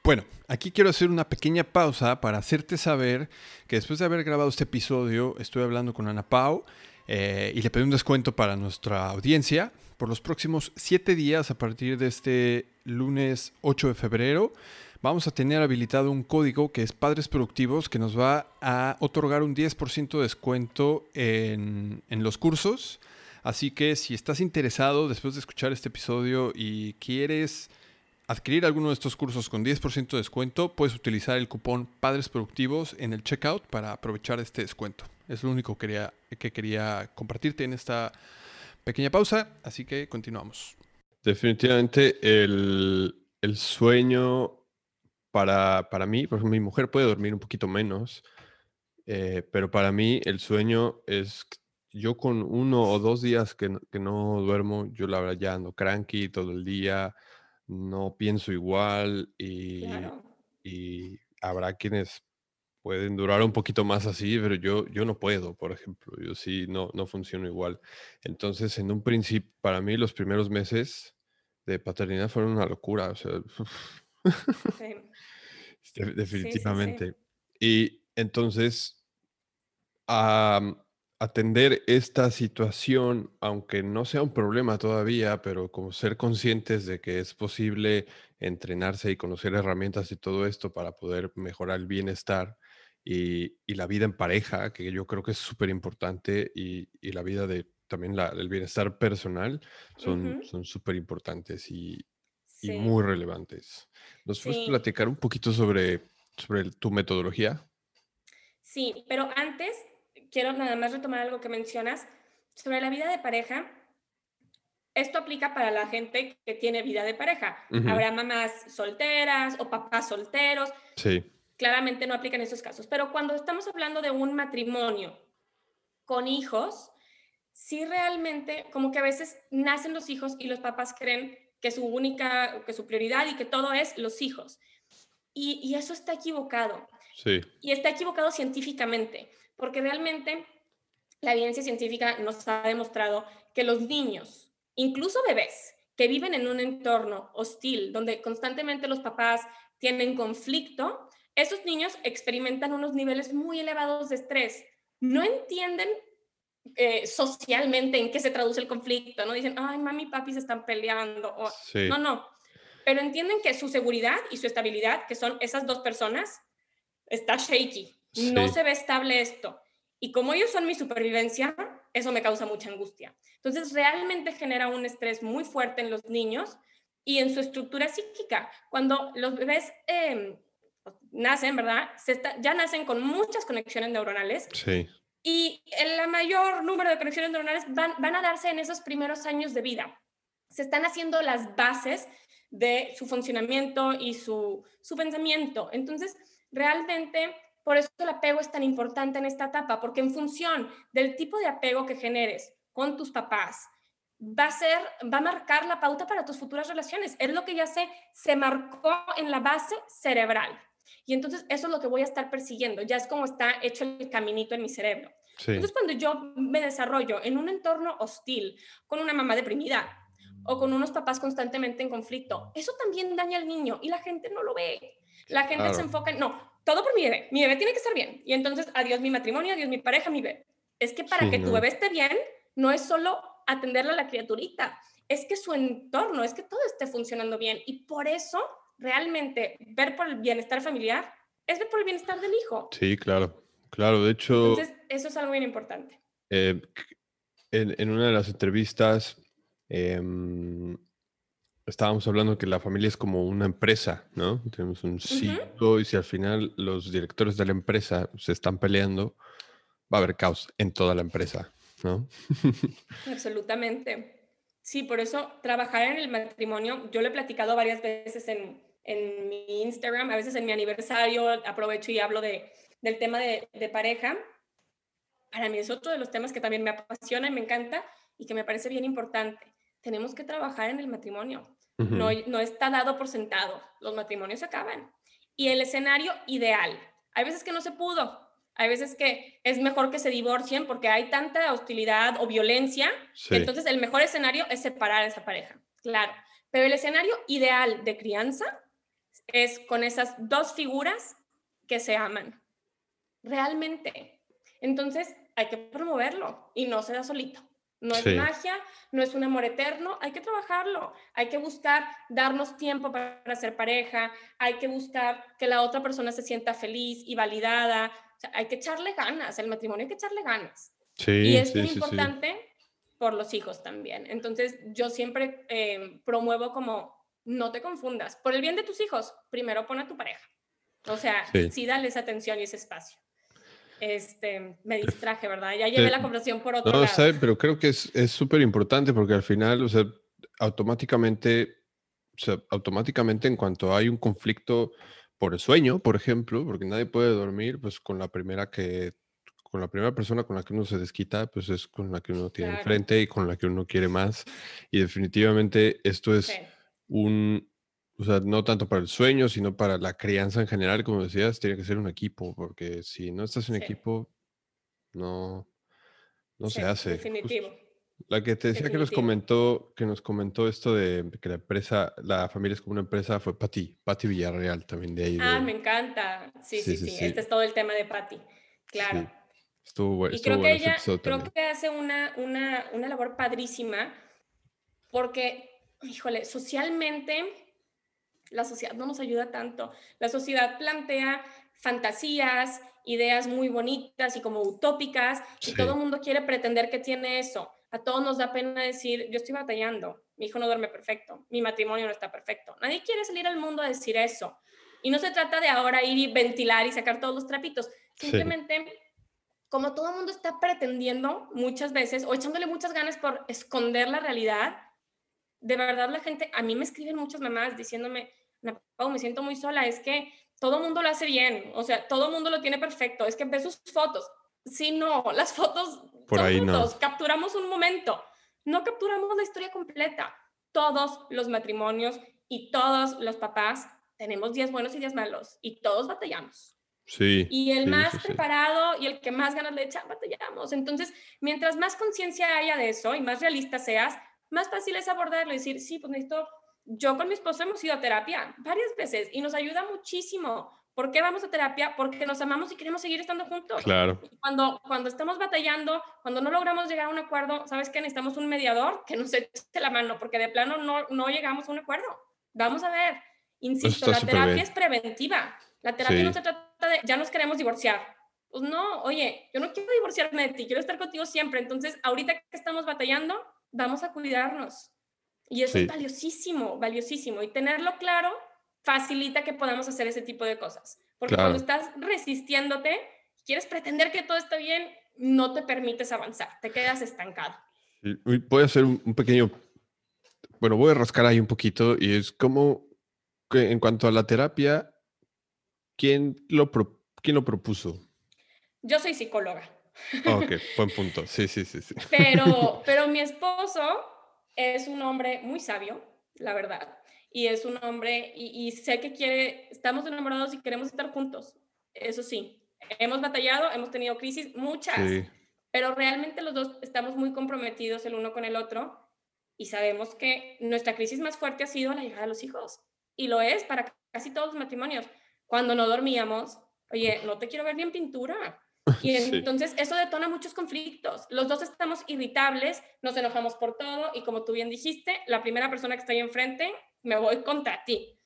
Bueno, aquí quiero hacer una pequeña pausa para hacerte saber que después de haber grabado este episodio, estoy hablando con Ana Pau eh, y le pedí un descuento para nuestra audiencia por los próximos siete días a partir de este lunes 8 de febrero. Vamos a tener habilitado un código que es Padres Productivos que nos va a otorgar un 10% de descuento en, en los cursos. Así que si estás interesado después de escuchar este episodio y quieres adquirir alguno de estos cursos con 10% de descuento, puedes utilizar el cupón Padres Productivos en el checkout para aprovechar este descuento. Es lo único que quería, que quería compartirte en esta pequeña pausa, así que continuamos. Definitivamente el, sueño para, para, mí, por ejemplo, mi mujer puede dormir un poquito menos, eh, pero para mí el sueño es yo con uno o dos días que, que no duermo, yo la verdad ya ando cranky todo el día, no pienso igual y, y habrá quienes pueden durar un poquito más así, pero yo, yo no puedo, por ejemplo, yo sí no, no funciono igual. Entonces, en un principio, para mí los primeros meses de paternidad fueron una locura, o sea, definitivamente. Y entonces, atender esta situación, aunque no sea un problema todavía, pero como ser conscientes de que es posible entrenarse y conocer herramientas y todo esto para poder mejorar el bienestar y, la vida en pareja, que yo creo que es súper importante, y, la vida de también el bienestar personal son súper importantes y, muy relevantes. ¿Nos puedes platicar un poquito sobre, sobre tu metodología? Sí, pero antes quiero nada más retomar algo que mencionas sobre la vida de pareja. Esto aplica para la gente que tiene vida de pareja. Habrá mamás solteras o papás solteros. Sí. Claramente no aplican esos casos. Pero cuando estamos hablando de un matrimonio con hijos, sí realmente, como que a veces nacen los hijos y los papás creen que su única, que su prioridad y que todo es los hijos. Y, y eso está equivocado. Sí. Y está equivocado científicamente porque realmente la evidencia científica nos ha demostrado que los niños, incluso bebés, que viven en un entorno hostil, donde constantemente los papás tienen conflicto, esos niños experimentan unos niveles muy elevados de estrés. No entienden eh, socialmente en qué se traduce el conflicto, no dicen, ay, mami y papi se están peleando. O, No, no. Pero entienden que su seguridad y su estabilidad, que son esas dos personas, está shaky no se ve estable esto. Y como ellos son mi supervivencia, eso me causa mucha angustia. Entonces, realmente genera un estrés muy fuerte en los niños y en su estructura psíquica. Cuando los bebés em, nacen, ¿verdad? Se ya nacen con muchas conexiones neuronales. Sí. Y el mayor número de conexiones neuronales van, a darse en esos primeros años de vida. Se están haciendo las bases de su funcionamiento y su, su pensamiento. Entonces, realmente por eso el apego es tan importante en esta etapa, porque en función del tipo de apego que generes con tus papás, va a ser, va a marcar la pauta para tus futuras relaciones. Es lo que ya se, se marcó en la base cerebral. Y entonces eso es lo que voy a estar persiguiendo. Ya es como está hecho el caminito en mi cerebro. Entonces cuando yo me desarrollo en un entorno hostil, con una mamá deprimida o con unos papás constantemente en conflicto, eso también daña al niño y la gente no lo ve. La gente se enfoca en, no, todo por mi bebé, mi bebé tiene que estar bien. Y entonces, adiós mi matrimonio, adiós mi pareja, mi bebé. Es que para que tu bebé esté bien, no es solo atenderle a la criaturita, es que su entorno, es que todo esté funcionando bien. Y por eso, realmente, ver por el bienestar familiar es ver por el bienestar del hijo. Sí, claro, claro. De hecho... Entonces, eso es algo bien importante. Eh, en, una de las entrevistas, eh, estábamos hablando que la familia es como una empresa, ¿no? Tenemos un CEO y si al final los directores de la empresa se están peleando, va a haber caos en toda la empresa, ¿no? Absolutamente. Sí, por eso trabajar en el matrimonio, yo lo he platicado varias veces en, en mi Instagram, a veces en mi aniversario aprovecho y hablo de, del tema de, de pareja. Para mí es otro de los temas que también me apasiona y me encanta y que me parece bien importante tenemos que trabajar en el matrimonio. no, no está dado por sentado. Los matrimonios se acaban. Y el escenario ideal. Hay veces que no se pudo. Hay veces que es mejor que se divorcien porque hay tanta hostilidad o violencia. entonces el mejor escenario es separar a esa pareja. Claro. Pero el escenario ideal de crianza es con esas dos figuras que se aman. Realmente. Entonces hay que promoverlo y no se da solito. No es magia, no es un amor eterno, hay que trabajarlo, hay que buscar darnos tiempo para ser pareja, hay que buscar que la otra persona se sienta feliz y validada, hay que echarle ganas, el matrimonio hay que echarle ganas. Sí, y es muy importante por los hijos también. Entonces yo siempre eh, promuevo como, no te confundas, por el bien de tus hijos, primero pon a tu pareja. O sea, sí, dale esa atención y ese espacio este, me distraje, ¿verdad? Ya llevé la conversación por otro no, lado. Sé, pero creo que es súper importante porque al final, o sea, automáticamente, o sea, automáticamente en cuanto hay un conflicto por el sueño, por ejemplo, porque nadie puede dormir, pues con la primera que, con la primera persona con la que uno se desquita, pues es con la que uno tiene enfrente y con la que uno quiere más. Y definitivamente esto es un, o sea, no tanto para el sueño, sino para la crianza en general, como decías, tiene que ser un equipo, porque si no estás en equipo, no, no se hace. Definitivo. La que te decía que nos comentó, que nos comentó esto de que la empresa, la familia es como una empresa, fue Pati, Pati Villarreal también de ahí. Ah, me encanta. Sí sí, sí, Este es todo el tema de Pati. Claro. Estuvo, bueno. Y creo que ella, creo que hace una, una, una labor padrísima, porque, híjole, socialmente la sociedad no nos ayuda tanto. La sociedad plantea fantasías, ideas muy bonitas y como utópicas, y todo el mundo quiere pretender que tiene eso. A todos nos da pena decir, yo estoy batallando, mi hijo no duerme perfecto, mi matrimonio no está perfecto. Nadie quiere salir al mundo a decir eso. Y no se trata de ahora ir y ventilar y sacar todos los trapitos. Simplemente, como todo el mundo está pretendiendo muchas veces o echándole muchas ganas por esconder la realidad, de verdad la gente, a mí me escriben muchas mamás diciéndome, me siento muy sola, es que todo mundo lo hace bien, o sea, todo mundo lo tiene perfecto, es que ve sus fotos. Sí, no, las fotos Por ahí no. capturamos un momento, no capturamos la historia completa. Todos los matrimonios y todos los papás tenemos días buenos y días malos y todos batallamos. Sí. Y el más preparado y el que más ganas le echa, batallamos. Entonces, mientras más conciencia haya de eso y más realista seas, más fácil es abordarlo y decir, sí, pues necesito, yo con mi esposo hemos ido a terapia varias veces y nos ayuda muchísimo. ¿Por qué vamos a terapia? Porque nos amamos y queremos seguir estando juntos. Claro. Cuando, cuando estamos batallando, cuando no logramos llegar a un acuerdo, ¿sabes qué? Necesitamos un mediador que nos eche la mano, porque de plano no, no llegamos a un acuerdo. Vamos a ver. Insisto, la terapia es preventiva. La terapia no se trata de, ya nos queremos divorciar. Pues no, oye, yo no quiero divorciarme de ti, quiero estar contigo siempre. Entonces, ahorita que estamos batallando, vamos a cuidarnos. Y eso es valiosísimo, valiosísimo. Y tenerlo claro facilita que podamos hacer ese tipo de cosas. Porque cuando estás resistiéndote, quieres pretender que todo está bien, no te permites avanzar, te quedas estancado. Voy a hacer un pequeño, bueno, voy a rascar ahí un poquito y es como, que en cuanto a la terapia, ¿quién lo, quién lo propuso? Yo soy psicóloga. Ok, buen punto. Sí, sí, sí, sí. Pero, pero mi esposo es un hombre muy sabio, la verdad. Y es un hombre, y, sé que quiere, estamos enamorados y queremos estar juntos. Eso sí, hemos batallado, hemos tenido crisis, muchas. Pero realmente los dos estamos muy comprometidos el uno con el otro y sabemos que nuestra crisis más fuerte ha sido la llegada de los hijos. Y lo es para casi todos los matrimonios. Cuando no dormíamos, oye, no te quiero ver ni en pintura y entonces eso detona muchos conflictos. Los dos estamos irritables, nos enojamos por todo y como tú bien dijiste, la primera persona que está ahí enfrente, me voy contra ti.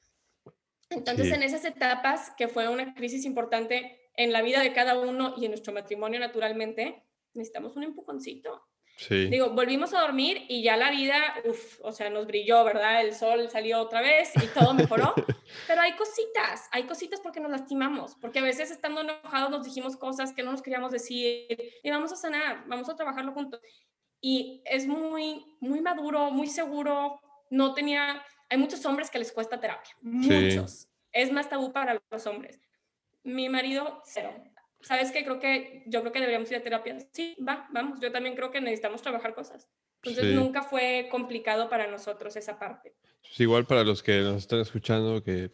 Entonces en esas etapas, que fue una crisis importante en la vida de cada uno y en nuestro matrimonio naturalmente, necesitamos un empujoncito. Digo, volvimos a dormir y ya la vida, uff, o sea, nos brilló, ¿verdad? El sol salió otra vez y todo mejoró. Pero hay cositas, hay cositas porque nos lastimamos, porque a veces estando enojados nos dijimos cosas que no nos queríamos decir y vamos a sanar, vamos a trabajarlo juntos. Y es muy, muy maduro, muy seguro. No tenía, hay muchos hombres que les cuesta terapia, muchos. Es más tabú para los hombres. Mi marido, cero. ¿Sabes qué? Creo que, yo creo que deberíamos ir a terapia. Sí, va, vamos. Yo también creo que necesitamos trabajar cosas. Entonces nunca fue complicado para nosotros esa parte. Pues igual para los que nos están escuchando, que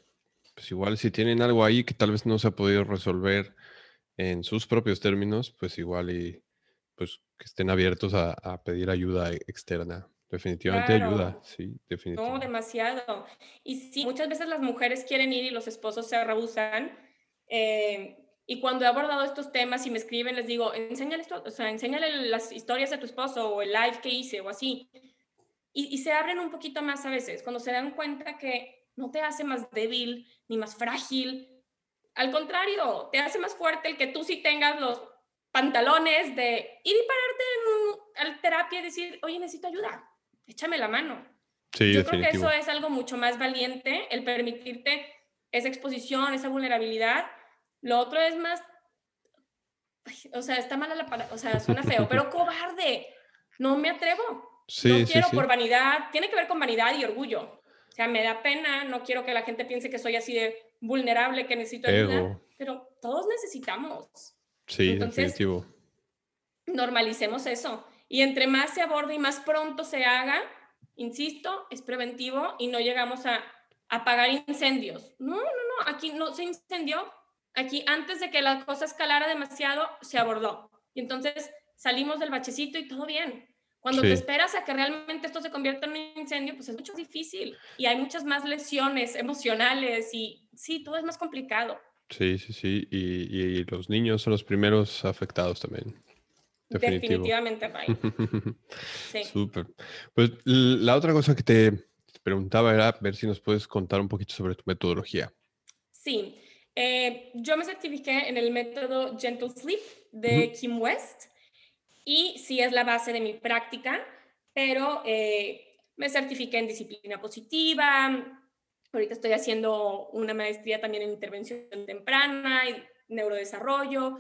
pues igual si tienen algo ahí que tal vez no se ha podido resolver en sus propios términos, pues igual y pues que estén abiertos a, pedir ayuda externa. Definitivamente ayuda, sí, definitivamente. No, demasiado. Y sí, muchas veces las mujeres quieren ir y los esposos se rehusan. Eh, Y cuando he abordado estos temas y me escriben, les digo, enséñale esto, o sea, enséñale las historias de tu esposo o el live que hice o así. Y, y se abren un poquito más a veces, cuando se dan cuenta que no te hace más débil ni más frágil. Al contrario, te hace más fuerte el que tú sí tengas los pantalones de ir y pararte en un, terapia y decir, oye, necesito ayuda, échame la mano. Sí, Yo creo que eso es algo mucho más valiente, el permitirte esa exposición, esa vulnerabilidad. Lo otro es más, o sea, está mala la palabra, o sea, suena feo, pero cobarde. No me atrevo. Sí, no quiero sí, por vanidad, tiene que ver con vanidad y orgullo. O sea, me da pena, no quiero que la gente piense que soy así de vulnerable, que necesito ayuda, pero todos necesitamos. Sí, Entonces, definitivo. Normalicemos eso. Y entre más se aborde y más pronto se haga, insisto, es preventivo y no llegamos a apagar incendios. No, no, no, aquí no se incendió. Aquí antes de que la cosa escalara demasiado, se abordó. Y entonces salimos del bachecito y todo bien. Cuando Sí. te esperas a que realmente esto se convierta en un incendio, pues es mucho más difícil y hay muchas más lesiones emocionales y sí, todo es más complicado. Sí, sí, sí. Y, y los niños son los primeros afectados también. Definitivo. Definitivamente, Ray. Sí. Súper. Pues la otra cosa que te preguntaba era ver si nos puedes contar un poquito sobre tu metodología. Sí, eh, yo me certifiqué en el método Gentle Sleep de Ujú. Kim West y sí es la base de mi práctica, pero eh, me certifiqué en disciplina positiva. Ahorita estoy haciendo una maestría también en intervención temprana y neurodesarrollo.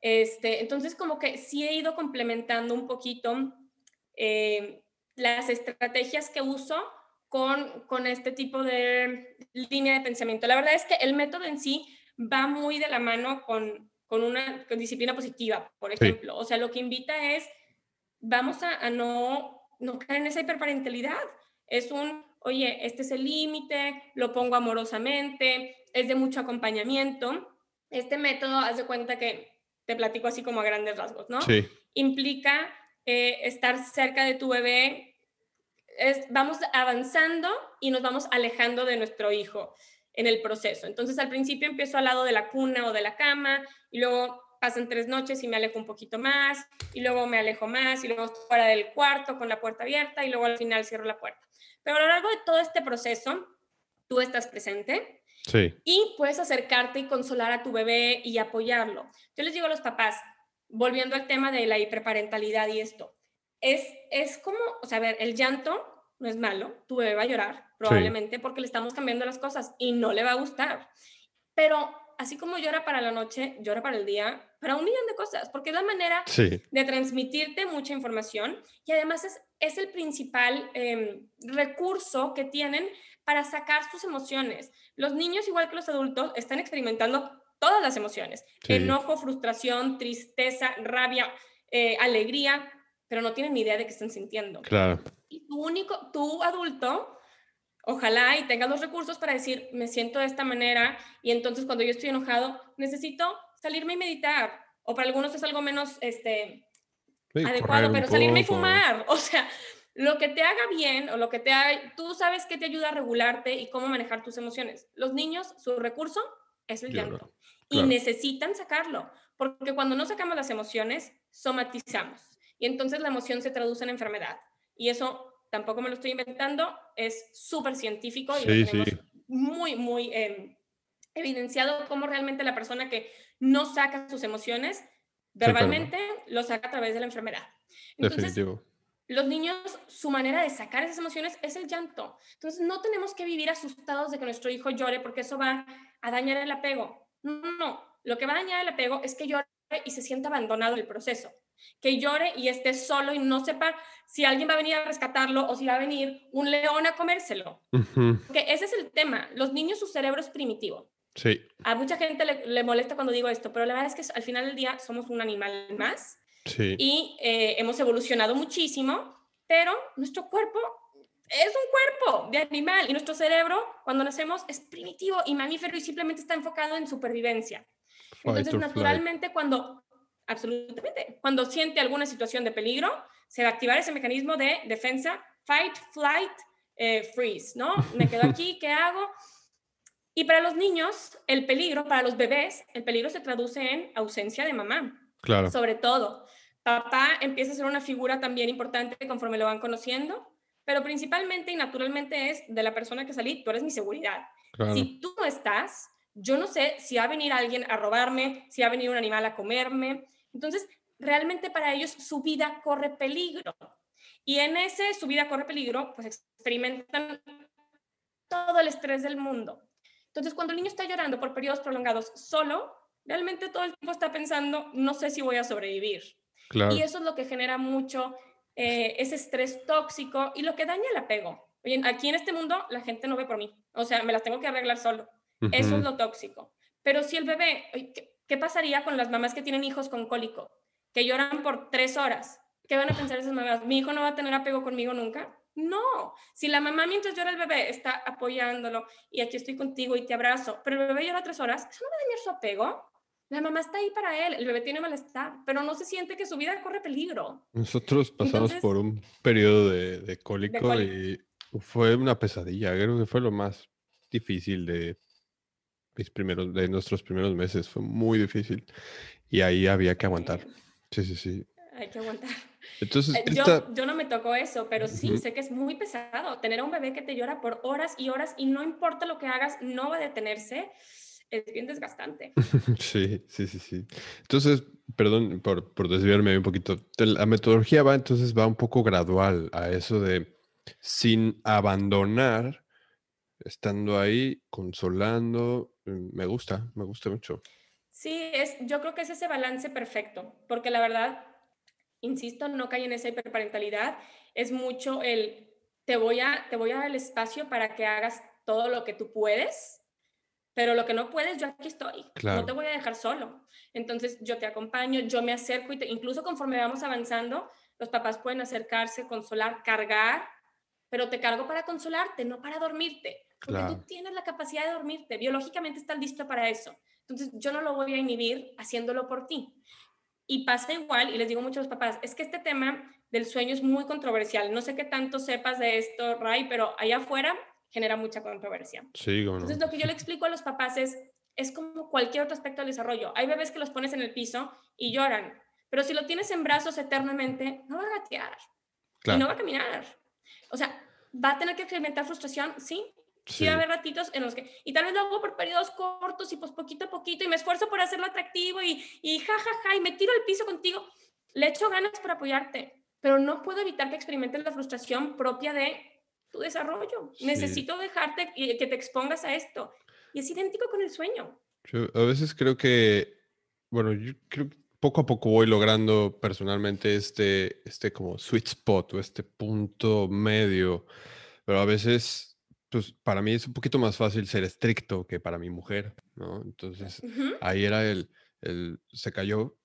Este, entonces, como que sí he ido complementando un poquito eh, las estrategias que uso con, con este tipo de línea de pensamiento. La verdad es que el método en sí va muy de la mano con, con una con disciplina positiva, por Sí. ejemplo. O sea, lo que invita es, vamos a, a no, no caer en esa hiperparentalidad. Es un, oye, este es el límite, lo pongo amorosamente, es de mucho acompañamiento. Este método, haz de cuenta que te platico así como a grandes rasgos, ¿no? Sí, implica eh, estar cerca de tu bebé. Es, vamos avanzando y nos vamos alejando de nuestro hijo en el proceso. Entonces al principio empiezo al lado de la cuna o de la cama y luego pasan tres noches y me alejo un poquito más y luego me alejo más y luego estoy fuera del cuarto con la puerta abierta y luego al final cierro la puerta. Pero a lo largo de todo este proceso, tú estás presente, sí, y puedes acercarte y consolar a tu bebé y apoyarlo. Yo les digo a los papás, volviendo al tema de la hiperparentalidad y esto, es, es como, o sea, a ver, el llanto no es malo, tu bebé va a llorar probablemente porque le estamos cambiando las cosas y no le va a gustar. Pero así como llora para la noche, llora para el día, para un millón de cosas, porque es la manera sí, de transmitirte mucha información y además es, es el principal eh, recurso que tienen para sacar sus emociones. Los niños, igual que los adultos, están experimentando todas las emociones. Sí. Enojo, frustración, tristeza, rabia, eh, alegría, pero no tienen ni idea de qué están sintiendo. claro. Y tu único, tu adulto, ojalá y tenga los recursos para decir, me siento de esta manera y entonces cuando yo estoy enojado, necesito salirme y meditar. O para algunos es algo menos este, Sí, adecuado, pero salirme y fumar. O sea, lo que te haga bien o lo que te haga, tú sabes que te ayuda a regularte y cómo manejar tus emociones. Los niños, su recurso es el llanto claro. y necesitan sacarlo, porque cuando no sacamos las emociones, somatizamos y entonces la emoción se traduce en enfermedad. Y eso tampoco me lo estoy inventando, es súper científico y Sí, lo tenemos sí. muy, muy eh, evidenciado cómo realmente la persona que no saca sus emociones verbalmente lo saca a través de la enfermedad. Entonces, Definitivo. los niños, su manera de sacar esas emociones es el llanto. Entonces, no tenemos que vivir asustados de que nuestro hijo llore porque eso va a dañar el apego. No, no. Lo que va a dañar el apego es que llore y se sienta abandonado el proceso. Que llore y esté solo y no sepa si alguien va a venir a rescatarlo o si va a venir un león a comérselo. Ujú, Porque ese es el tema. Los niños, su cerebro es primitivo. Sí, A mucha gente le, le molesta cuando digo esto, pero la verdad es que al final del día somos un animal más sí. y eh, hemos evolucionado muchísimo, pero nuestro cuerpo es un cuerpo de animal y nuestro cerebro cuando nacemos es primitivo y mamífero y simplemente está enfocado en supervivencia. Entonces, naturalmente, cuando, absolutamente, cuando siente alguna situación de peligro, se va a activar ese mecanismo de defensa, fight, flight, eh, freeze, ¿no? Me quedo aquí, ¿qué hago? Y para los niños, el peligro, para los bebés, el peligro se traduce en ausencia de mamá. Claro. Sobre todo, papá empieza a ser una figura también importante conforme lo van conociendo, pero principalmente y naturalmente es de la persona que salí, tú eres mi seguridad. Si tú no estás, yo no sé si va a venir alguien a robarme, si va a venir un animal a comerme. Entonces, realmente para ellos su vida corre peligro. Y en ese su vida corre peligro, pues experimentan todo el estrés del mundo. Entonces, cuando el niño está llorando por periodos prolongados solo, realmente todo el tiempo está pensando, no sé si voy a sobrevivir. Y eso es lo que genera mucho eh, ese estrés tóxico y lo que daña el apego. Oye, aquí en este mundo la gente no ve por mí, o sea, me las tengo que arreglar solo. Eso es lo tóxico. Pero si el bebé, ¿qué, pasaría con las mamás que tienen hijos con cólico? Que lloran por tres horas. ¿Qué van a pensar esas mamás? ¿Mi hijo no va a tener apego conmigo nunca? No, si la mamá mientras llora el bebé está apoyándolo y aquí estoy contigo y te abrazo, pero el bebé llora tres horas, ¿eso no va a dañar su apego? La mamá está ahí para él, el bebé tiene malestar, pero no se siente que su vida corre peligro. Nosotros pasamos por un periodo de, cólico y fue una pesadilla, creo que fue lo más difícil de mis primeros, de nuestros primeros meses, fue muy difícil y ahí había que aguantar. Sí, sí, sí. Hay que aguantar. Entonces, eh, yo, yo, no me tocó eso, pero sí sé que es muy pesado tener a un bebé que te llora por horas y horas y no importa lo que hagas, no va a detenerse. Es bien desgastante. sí, sí, sí, sí. Entonces, perdón por, por desviarme un poquito. La metodología va entonces va un poco gradual a eso de sin abandonar, estando ahí, consolando. Mm, me gusta, me gusta mucho. Sí, es, yo creo que es ese balance perfecto, porque la verdad, insisto, no cae en esa hiperparentalidad, es mucho el, te voy, a, te voy a dar el espacio para que hagas todo lo que tú puedes, pero lo que no puedes, yo aquí estoy, no te voy a dejar solo. Entonces yo te acompaño, yo me acerco y te, incluso conforme vamos avanzando, los papás pueden acercarse, consolar, cargar, pero te cargo para consolarte, no para dormirte, porque tú tienes la capacidad de dormirte, biológicamente estás listo para eso. Entonces yo no lo voy a inhibir haciéndolo por ti. Y pasa igual, y les digo mucho a los papás, es que este tema del sueño es muy controversial. No sé qué tanto sepas de esto, Ray, pero allá afuera genera mucha controversia. Sí, Entonces lo que yo le explico a los papás es, es como cualquier otro aspecto del desarrollo. Hay bebés que los pones en el piso y lloran, pero si lo tienes en brazos eternamente, no va a gatear y no va a caminar. O sea, ¿va a tener que experimentar frustración? Sí. Sí. va a haber ratitos en los que, y tal vez lo hago por periodos cortos y pues poquito a poquito y me esfuerzo por hacerlo atractivo y, y ja, ja, ja, y me tiro al piso contigo. Le echo ganas por apoyarte, pero no puedo evitar que experimentes la frustración propia de tu desarrollo. Necesito dejarte y que te expongas a esto. Y es idéntico con el sueño. Yo a veces creo que, bueno, yo creo que poco a poco voy logrando personalmente este, este como sweet spot o este punto medio, pero a veces, pues para mí es un poquito más fácil ser estricto que para mi mujer, ¿no? Entonces, ahí era el, el, se cayó,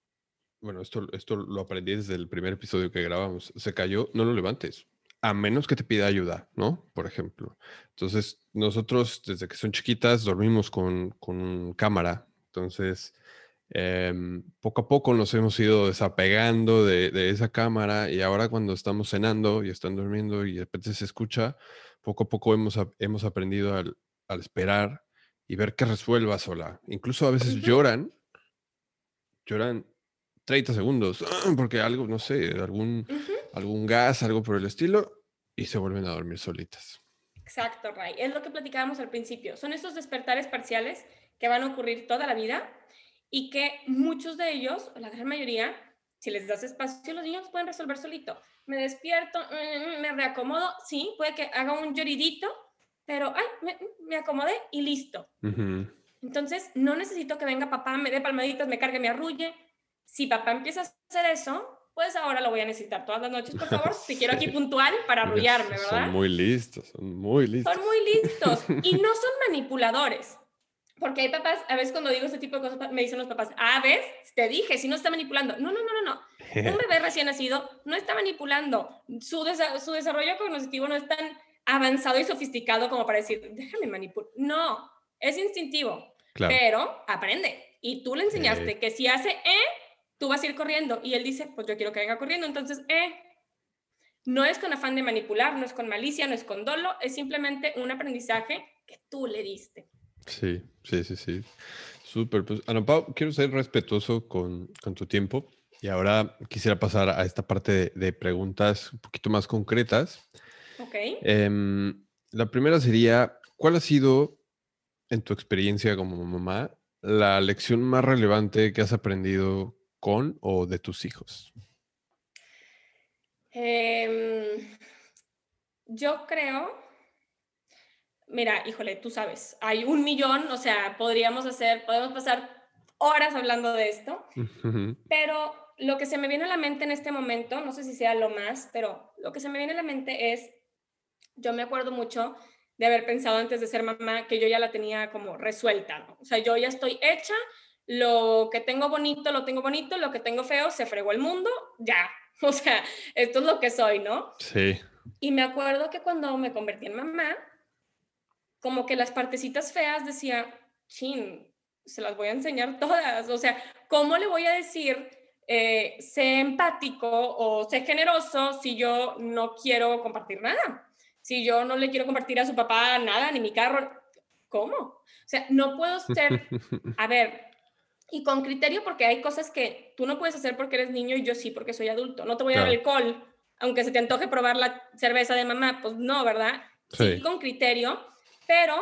bueno, esto, esto lo aprendí desde el primer episodio que grabamos, se cayó, no lo levantes, a menos que te pida ayuda, ¿no? Por ejemplo. Entonces, nosotros desde que son chiquitas dormimos con, con cámara, entonces Em, poco a poco nos hemos ido desapegando de, esa cámara y ahora cuando estamos cenando y están durmiendo y de repente se escucha, poco a poco hemos, hemos aprendido al, esperar y ver que resuelva sola. Incluso a veces lloran, lloran 30 segundos, porque algo, no sé, algún, algún gas, algo por el estilo, y se vuelven a dormir solitas. Exacto, Ray. Es lo que platicábamos al principio. Son estos despertares parciales que van a ocurrir toda la vida y que muchos de ellos, la gran mayoría, si les das espacio, los niños pueden resolver solito. Me despierto, mm, me reacomodo, sí, puede que haga un lloridito, pero ay, me, acomodé y listo. Entonces, no necesito que venga papá, me dé palmaditas, me cargue, me arrulle. Si papá empieza a hacer eso, pues ahora lo voy a necesitar todas las noches, por favor, si quiero aquí puntual para arrullarme, ¿verdad? Son muy listos, son muy listos. Son muy listos y no son manipuladores. Porque hay papás, a veces cuando digo este tipo de cosas, me dicen los papás, ah, ves, te dije, si no está manipulando. No, no, no, no, no. Un bebé recién nacido no está manipulando. Su, su desarrollo cognitivo no es tan avanzado y sofisticado como para decir, déjame manipular. No, es instintivo. Pero aprende. Y tú le enseñaste que si hace E, tú vas a ir corriendo. Y él dice, pues yo quiero que venga corriendo. Entonces, E. No es con afán de manipular, no es con malicia, no es con dolo, es simplemente un aprendizaje que tú le diste. Sí, sí, sí, sí. Súper. Pues, Ana Pau, quiero ser respetuoso con, con, tu tiempo y ahora quisiera pasar a esta parte de, preguntas un poquito más concretas. Ok. Em, la primera sería, ¿cuál ha sido, en tu experiencia como mamá, la lección más relevante que has aprendido con o de tus hijos? Em, yo creo, mira, híjole, tú sabes, hay un millón, o sea, podríamos hacer, podemos pasar horas hablando de esto, pero lo que se me viene a la mente en este momento, no sé si sea lo más, pero lo que se me viene a la mente es, yo me acuerdo mucho de haber pensado antes de ser mamá que yo ya la tenía como resuelta, ¿no? O sea, yo ya estoy hecha, lo que tengo bonito, lo tengo bonito, lo que tengo feo, se fregó el mundo, ya. O sea, esto es lo que soy, ¿no? Sí. Y me acuerdo que cuando me convertí en mamá, como que las partecitas feas decía, chin, se las voy a enseñar todas. O sea, ¿cómo le voy a decir, eh, sé empático o sé generoso si yo no quiero compartir nada? si yo no le quiero compartir a su papá nada, ni mi carro, ¿cómo? O sea, no puedo ser, a ver, y con criterio porque hay cosas que tú no puedes hacer porque eres niño y yo sí porque soy adulto. No te voy a dar alcohol, aunque se te antoje probar la cerveza de mamá, pues no, ¿verdad? Sí, con criterio, pero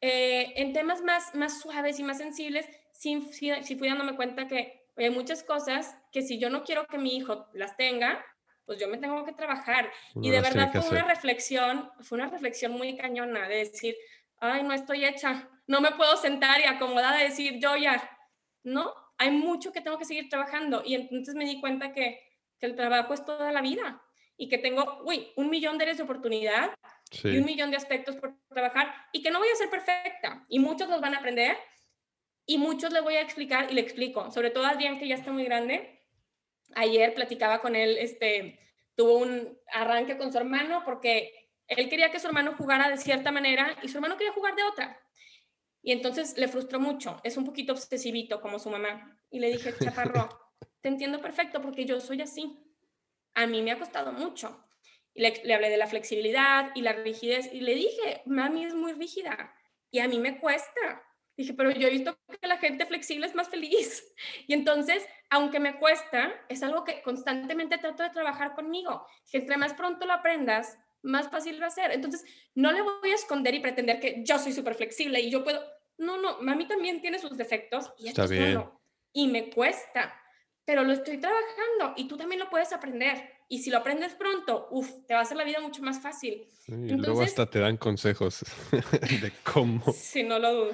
eh, en temas más, más suaves y más sensibles, sí, sí fui dándome cuenta que hay muchas cosas que si yo no quiero que mi hijo las tenga, pues yo me tengo que trabajar. y de verdad fue una reflexión, fue una reflexión muy cañona de decir, ay, no estoy hecha, no me puedo sentar y acomodada y decir, yo ya, no, hay mucho que tengo que seguir trabajando. Y entonces me di cuenta que, que el trabajo es toda la vida y que tengo, uy, un millón de áreas de oportunidad y un millón de aspectos por trabajar y que no voy a ser perfecta y muchos los van a aprender y muchos les voy a explicar y le explico, sobre todo a Adrián que ya está muy grande, ayer platicaba con él, este, tuvo un arranque con su hermano porque él quería que su hermano jugara de cierta manera y su hermano quería jugar de otra. Y entonces le frustró mucho, es un poquito obsesivito como su mamá. Y le dije, chaparro, te entiendo perfecto porque yo soy así. A mí me ha costado mucho. Y le, le hablé de la flexibilidad y la rigidez y le dije, mami es muy rígida y a mí me cuesta. Dije, pero yo he visto que la gente flexible es más feliz. Y entonces, aunque me cuesta, es algo que constantemente trato de trabajar conmigo. Que entre más pronto lo aprendas, más fácil va a ser. Entonces, no le voy a esconder y pretender que yo soy súper flexible y yo puedo. No, no, mami también tiene sus defectos y Está bien. Y me cuesta, pero lo estoy trabajando y tú también lo puedes aprender. Y si lo aprendes pronto, uff, te va a hacer la vida mucho más fácil. y luego hasta te dan consejos de cómo. Sí, no lo dudo.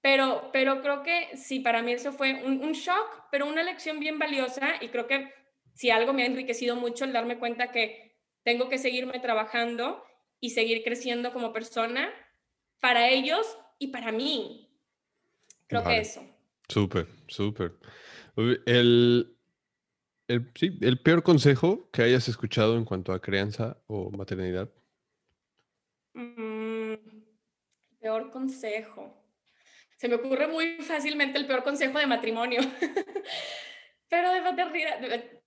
Pero, pero creo que sí, para mí eso fue un, un shock, pero una lección bien valiosa y creo que si algo me ha enriquecido mucho el darme cuenta que tengo que seguirme trabajando y seguir creciendo como persona para ellos y para mí. Creo que eso. Súper, súper. El, el, sí, el peor consejo que hayas escuchado en cuanto a crianza o maternidad. Mm, peor consejo. Se me ocurre muy fácilmente el peor consejo de matrimonio. Pero de maternidad,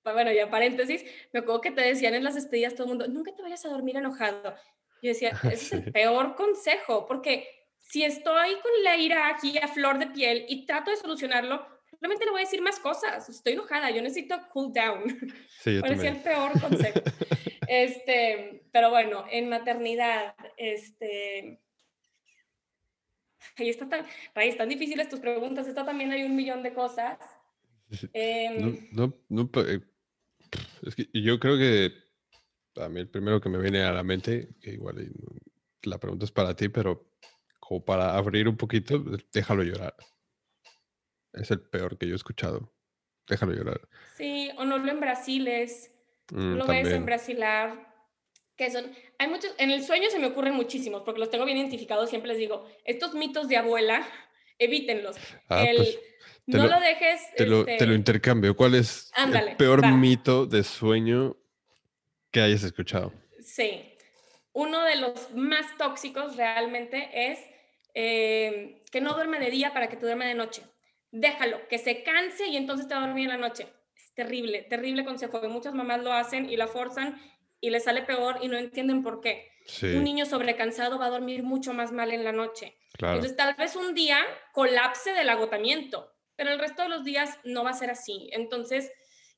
bueno, ya paréntesis, me acuerdo que te decían en las despedidas todo el mundo, nunca te vayas a dormir enojado. Yo decía, ese es el peor consejo, porque si estoy con la ira aquí a flor de piel y trato de solucionarlo, realmente le voy a decir más cosas. Estoy enojada, yo necesito cool down. Sí, Parecía el peor consejo. este, pero bueno, en maternidad, este, ahí está tan, ahí están difíciles tus preguntas, está también hay un millón de cosas. Em, no, no, eh, es que yo creo que a mí el primero que me viene a la mente, que igual la pregunta es para ti, pero como para abrir un poquito, déjalo llorar. Es el peor que yo he escuchado. Déjalo llorar. Sí, o no lo en Brasil es. Mm, lo ves en Brasilar que son, hay muchos, en el sueño se me ocurren muchísimos, porque los tengo bien identificados, siempre les digo, estos mitos de abuela, evítenlos. Ah, pues, no lo, dejes. Te, lo, te, lo, este intercambio. ¿Cuál es el peor mito de sueño que hayas escuchado? Sí. Uno de los más tóxicos realmente es eh, que no duerme de día para que te duerme de noche. Déjalo, que se canse y entonces te va a dormir en la noche. Es terrible, terrible consejo. muchas mamás lo hacen y la forzan y les sale peor y no entienden por qué. Un niño sobrecansado va a dormir mucho más mal en la noche. Entonces, tal vez un día colapse del agotamiento, pero el resto de los días no va a ser así. Entonces,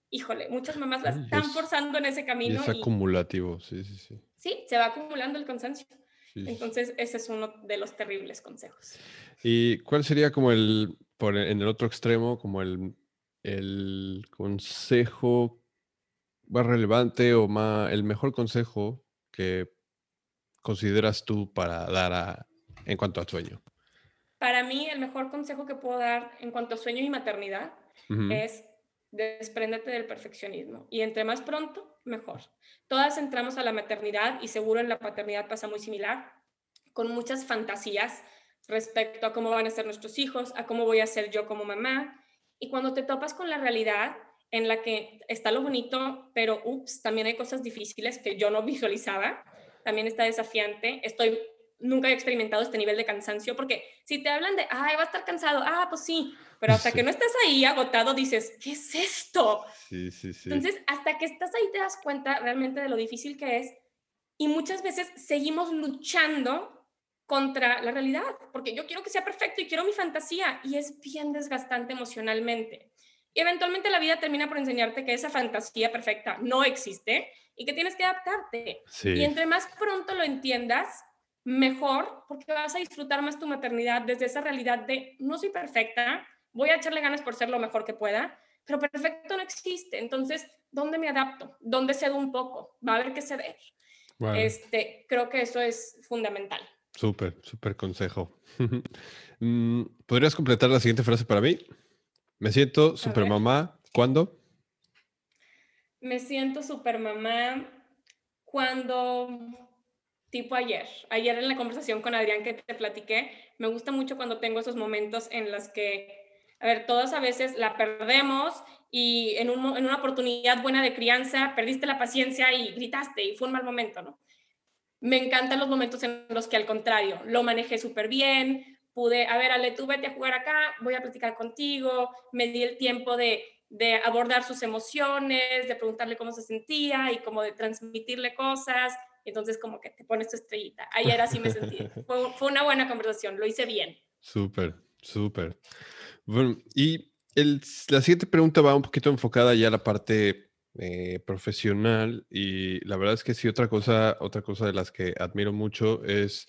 híjole, muchas mamás la están forzando en ese camino. es acumulativo, sí, sí, sí. Sí, se va acumulando el cansancio. Entonces, ese es uno de los terribles consejos. ¿Y cuál sería como el, por, en el otro extremo, como el, el consejo más relevante o más, el mejor consejo que consideras tú para dar a, en cuanto a sueño? Para mí, el mejor consejo que puedo dar en cuanto a sueño y maternidad es despréndete del perfeccionismo. Y entre más pronto, mejor. Todas entramos a la maternidad y seguro en la paternidad pasa muy similar, con muchas fantasías respecto a cómo van a ser nuestros hijos, a cómo voy a ser yo como mamá. Y cuando te topas con la realidad en la que está lo bonito, pero ups, también hay cosas difíciles que yo no visualizaba, también está desafiante. Estoy nunca he experimentado este nivel de cansancio, porque si te hablan de, ay, va a estar cansado, ah, pues sí, pero hasta que no estás ahí agotado dices, ¿qué es esto? Sí, sí, sí. Entonces, hasta que estás ahí te das cuenta realmente de lo difícil que es y muchas veces seguimos luchando contra la realidad, porque yo quiero que sea perfecto y quiero mi fantasía y es bien desgastante emocionalmente. Y eventualmente la vida termina por enseñarte que esa fantasía perfecta no existe y que tienes que adaptarte. Y entre más pronto lo entiendas, mejor, porque vas a disfrutar más tu maternidad desde esa realidad de no soy perfecta, voy a echarle ganas por ser lo mejor que pueda, pero perfecto no existe. Entonces, ¿dónde me adapto? ¿Dónde cedo un poco? Va a haber que ceder. Este, creo que eso es fundamental. Súper, súper consejo. Mm, ¿Podrías completar la siguiente frase para mí? Me siento super mamá. ¿Cuándo? Me siento super mamá cuando tipo ayer. Ayer en la conversación con Adrián que te platiqué, me gusta mucho cuando tengo esos momentos en los que, a ver, todas a veces la perdemos y en, en una oportunidad buena de crianza perdiste la paciencia y gritaste y fue un mal momento, ¿no? Me encantan los momentos en los que al contrario, lo manejé súper bien, pude, a ver, Ale, tú vete a jugar acá, voy a platicar contigo, me di el tiempo de, de abordar sus emociones, de preguntarle cómo se sentía y como de transmitirle cosas, entonces como que te pones tu estrellita. Ayer así me sentí. Fue, una buena conversación, lo hice bien. Súper, súper. Bueno, y el, la siguiente pregunta va un poquito enfocada ya a la parte eh, profesional y la verdad es que sí, otra cosa, otra cosa de las que admiro mucho es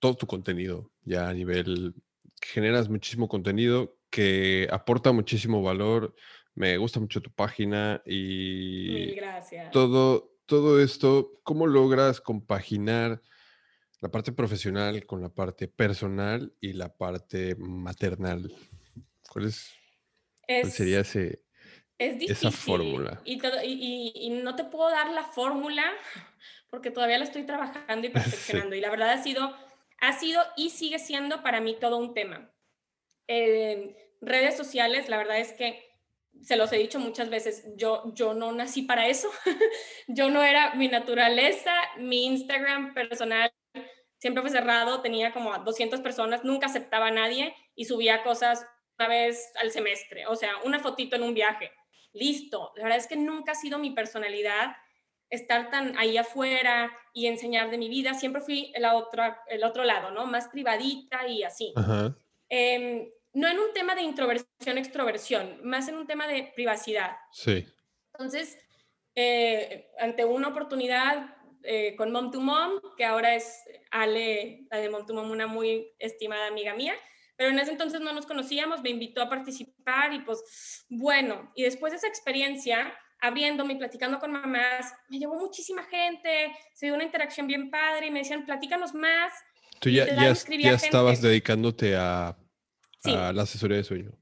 todo tu contenido, ya a nivel, generas muchísimo contenido que aporta muchísimo valor. Me gusta mucho tu página y Mil gracias. todo, todo esto, ¿cómo logras compaginar la parte profesional con la parte personal y la parte maternal? ¿Cuál, es, sería ese, esa fórmula? Y, y, no te puedo dar la fórmula porque todavía la estoy trabajando y perfeccionando. Y la verdad ha sido, ha sido y sigue siendo para mí todo un tema. Eh, redes sociales, la verdad es que se los he dicho muchas veces, yo, yo no nací para eso, yo no era mi naturaleza, mi Instagram personal siempre fue cerrado, tenía como 200 personas, nunca aceptaba a nadie y subía cosas una vez al semestre, o sea, una fotito en un viaje, listo, la verdad es que nunca ha sido mi personalidad estar tan ahí afuera y enseñar de mi vida, siempre fui el otro, el otro lado, ¿no? Más privadita y así. Em, no en un tema de introversión, extroversión, más en un tema de privacidad. Sí. Entonces, eh, ante una oportunidad eh, con Mom to Mom, que ahora es Ale, la de Mom to Mom, una muy estimada amiga mía, pero en ese entonces no nos conocíamos, me invitó a participar y pues bueno, y después de esa experiencia, abriéndome y platicando con mamás, me llevó muchísima gente, se dio una interacción bien padre y me decían, platícanos más. Tú ya, ya, ya estabas dedicándote a a la asesoría de sueño.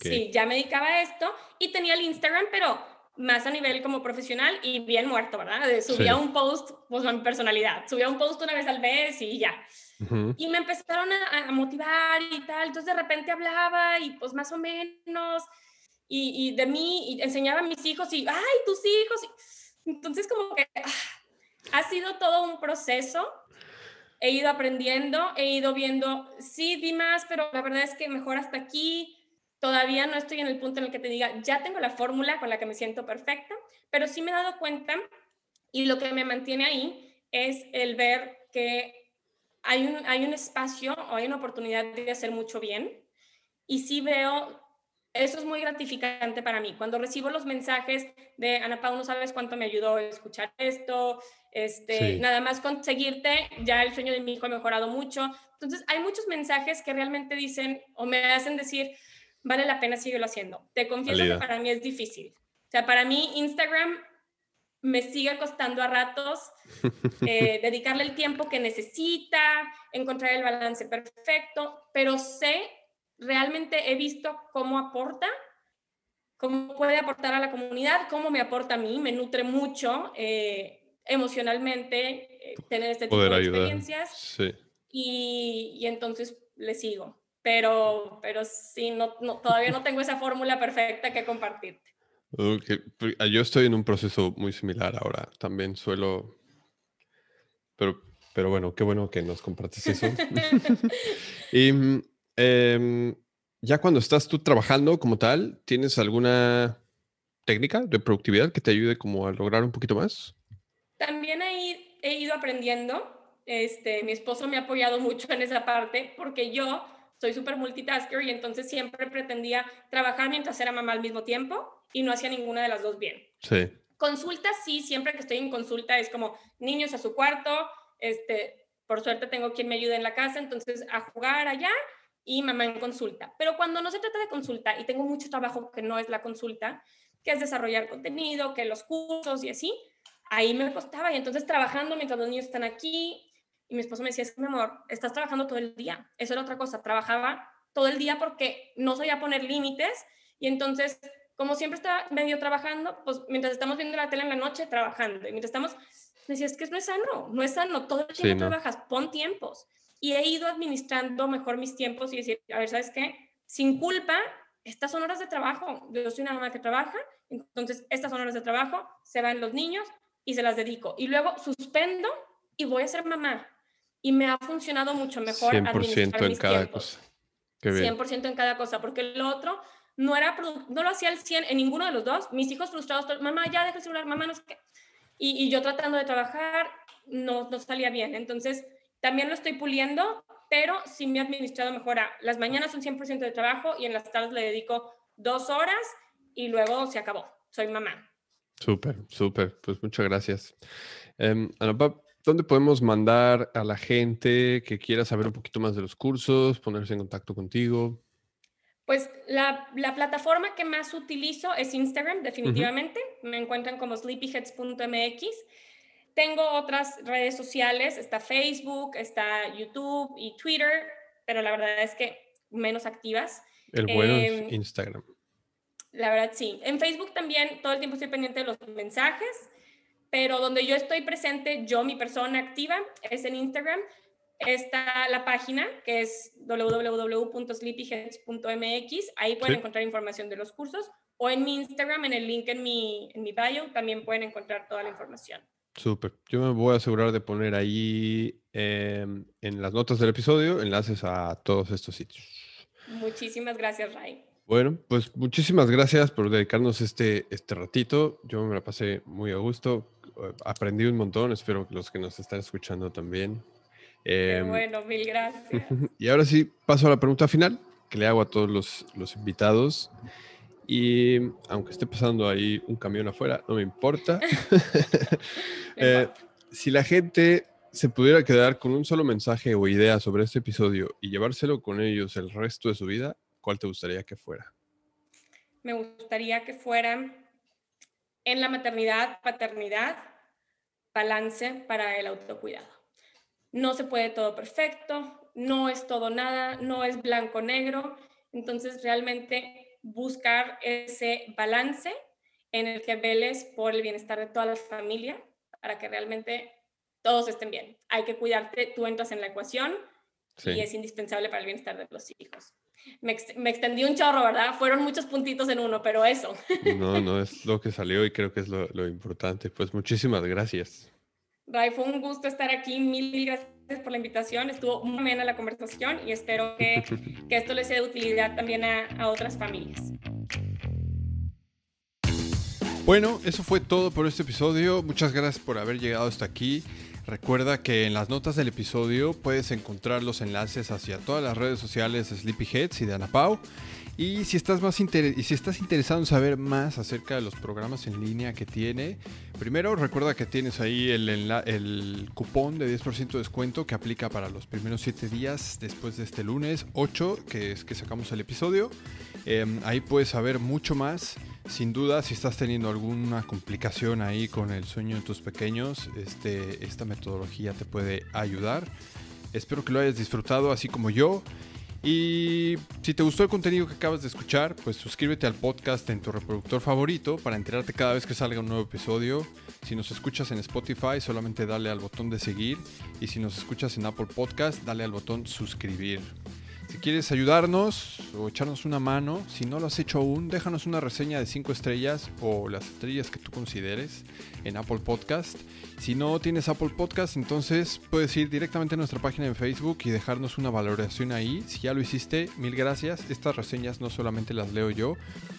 Sí, ya me dedicaba a esto y tenía el Instagram, pero más a nivel como profesional y bien muerto, ¿verdad? Subía un post, pues mi personalidad, subía un post una vez al mes y ya. Y me empezaron a, motivar y tal, entonces de repente hablaba y pues más o menos, y, y de mí, y enseñaba a mis hijos y, ay, tus hijos. entonces como que ah, ha sido todo un proceso he ido aprendiendo, he ido viendo, sí, di más, pero la verdad es que mejor hasta aquí. Todavía no estoy en el punto en el que te diga, ya tengo la fórmula con la que me siento perfecta, pero sí me he dado cuenta y lo que me mantiene ahí es el ver que hay un, hay un espacio o hay una oportunidad de hacer mucho bien. Y sí veo, eso es muy gratificante para mí. Cuando recibo los mensajes de Ana Pau, no sabes cuánto me ayudó escuchar esto, este, nada más conseguirte, ya el sueño de mi hijo ha mejorado mucho. Entonces, hay muchos mensajes que realmente dicen o me hacen decir, vale la pena seguirlo haciendo. Te confieso que para mí es difícil. O sea, para mí Instagram me sigue costando a ratos eh, dedicarle el tiempo que necesita, encontrar el balance perfecto, pero sé, realmente he visto cómo aporta, cómo puede aportar a la comunidad, cómo me aporta a mí, me nutre mucho eh, emocionalmente eh, tener este tipo de experiencias. Y, y, entonces le sigo. Pero, pero sí, no, no, todavía no tengo esa fórmula perfecta que compartirte. Ah, yo estoy en un proceso muy similar ahora. También suelo. Pero, pero bueno, qué bueno que nos compartes eso. y em, ya cuando estás tú trabajando como tal, ¿tienes alguna técnica de productividad que te ayude como a lograr un poquito más? También he, he ido aprendiendo. Este, mi esposo me ha apoyado mucho en esa parte porque yo soy súper multitasker y entonces siempre pretendía trabajar mientras era mamá al mismo tiempo y no hacía ninguna de las dos bien. Sí. Consulta, sí, siempre que estoy en consulta es como niños a su cuarto, este, por suerte tengo quien me ayude en la casa, entonces a jugar allá y mamá en consulta. Pero cuando no se trata de consulta y tengo mucho trabajo que no es la consulta, que es desarrollar contenido, que los cursos y así, ahí me costaba y entonces trabajando mientras los niños están aquí y mi esposo me decía, es que mi amor, estás trabajando todo el día. Eso era otra cosa, trabajaba todo el día porque no sabía poner límites y entonces como siempre estaba medio trabajando, pues mientras estamos viendo la tele en la noche, trabajando. Y mientras estamos, me decía, es que no es sano, no es sano, todo el tiempo trabajas, pon tiempos. Y he ido administrando mejor mis tiempos y decir, a ver, ¿sabes qué? Sin culpa, estas son horas de trabajo. Yo soy una mamá que trabaja, entonces estas son horas de trabajo, se van los niños y se las dedico. Y luego suspendo y voy a ser mamá. Y me ha funcionado mucho mejor 100% en cada cosa. 100% en cada cosa, porque lo otro no, era no lo hacía al 100 en ninguno de los dos. Mis hijos frustrados, mamá, ya deja el celular, mamá, no sé qué. Y, yo tratando de trabajar, no, no salía bien. Entonces, también lo estoy puliendo, pero sí me he administrado mejor. las mañanas son 100% de trabajo y en las tardes le dedico dos horas y luego se acabó. Soy mamá. Súper, súper. Pues muchas gracias. Eh, ¿dónde podemos mandar a la gente que quiera saber un poquito más de los cursos, ponerse en contacto contigo? Pues la, plataforma que más utilizo es Instagram, definitivamente. Me encuentran como sleepyheads.mx. Tengo otras redes sociales, está Facebook, está YouTube y Twitter, pero la verdad es que menos activas. El bueno es em, Instagram. La verdad, sí. En Facebook también todo el tiempo estoy pendiente de los mensajes, pero donde yo estoy presente, yo, mi persona activa, es en Instagram está la página que es www.sleepyheads.mx. Ahí pueden encontrar información de los cursos. O en mi Instagram, en el link en mi, en mi bio, también pueden encontrar toda la información. Súper. Yo me voy a asegurar de poner ahí em, en las notas del episodio enlaces a todos estos sitios. Muchísimas gracias, Ray. Bueno, pues muchísimas gracias por dedicarnos este, este ratito. Yo me la pasé muy a gusto. Aprendí un montón. Espero que los que nos están escuchando también. Em, bueno, mil gracias. Y ahora sí, paso a la pregunta final que le hago a todos los, los invitados. Y aunque esté pasando ahí un camión afuera, no me importa. Eh, si la gente se pudiera quedar con un solo mensaje o idea sobre este episodio y llevárselo con ellos el resto de su vida, ¿cuál te gustaría que fuera? Me gustaría que fuera en la maternidad, paternidad, balance para el autocuidado no se puede todo perfecto, no es todo nada, no es blanco-negro. Entonces, realmente buscar ese balance en el que veles por el bienestar de toda la familia para que realmente todos estén bien. Hay que cuidarte, tú entras en la ecuación y es indispensable para el bienestar de los hijos. Me, extendí un chorro, ¿verdad? Fueron muchos puntitos en uno, pero eso. No, no, es lo que salió y creo que es lo, lo importante. Pues muchísimas gracias. Ray, fue un gusto estar aquí. Mil gracias por la invitación. Estuvo muy buena la conversación y espero que, que esto les sea de utilidad también a, a otras familias. Bueno, eso fue todo por este episodio. Muchas gracias por haber llegado hasta aquí. Recuerda que en las notas del episodio puedes encontrar los enlaces hacia todas las redes sociales de Sleepyheads y de Anapau. Y si estás más y si estás interesado en saber más acerca de los programas en línea que tiene, primero recuerda que tienes ahí el, cupón de 10% de descuento que aplica para los primeros 7 días después de este lunes 8, que es que sacamos el episodio. Em, ahí puedes saber mucho más. Sin duda, si estás teniendo alguna complicación ahí con el sueño de tus pequeños, este, esta metodología te puede ayudar. Espero que lo hayas disfrutado así como yo. Y si te gustó el contenido que acabas de escuchar, pues suscríbete al podcast en tu reproductor favorito para enterarte cada vez que salga un nuevo episodio. Si nos escuchas en Spotify, solamente dale al botón de seguir. Y si nos escuchas en Apple Podcast, dale al botón suscribir. Quieres ayudarnos o echarnos una mano, si no lo has hecho aún, déjanos una reseña de 5 estrellas o las estrellas que tú consideres en Apple Podcast. Si no tienes Apple Podcast, entonces puedes ir directamente a nuestra página de Facebook y dejarnos una valoración ahí. Si ya lo hiciste, mil gracias. Estas reseñas no solamente las leo yo,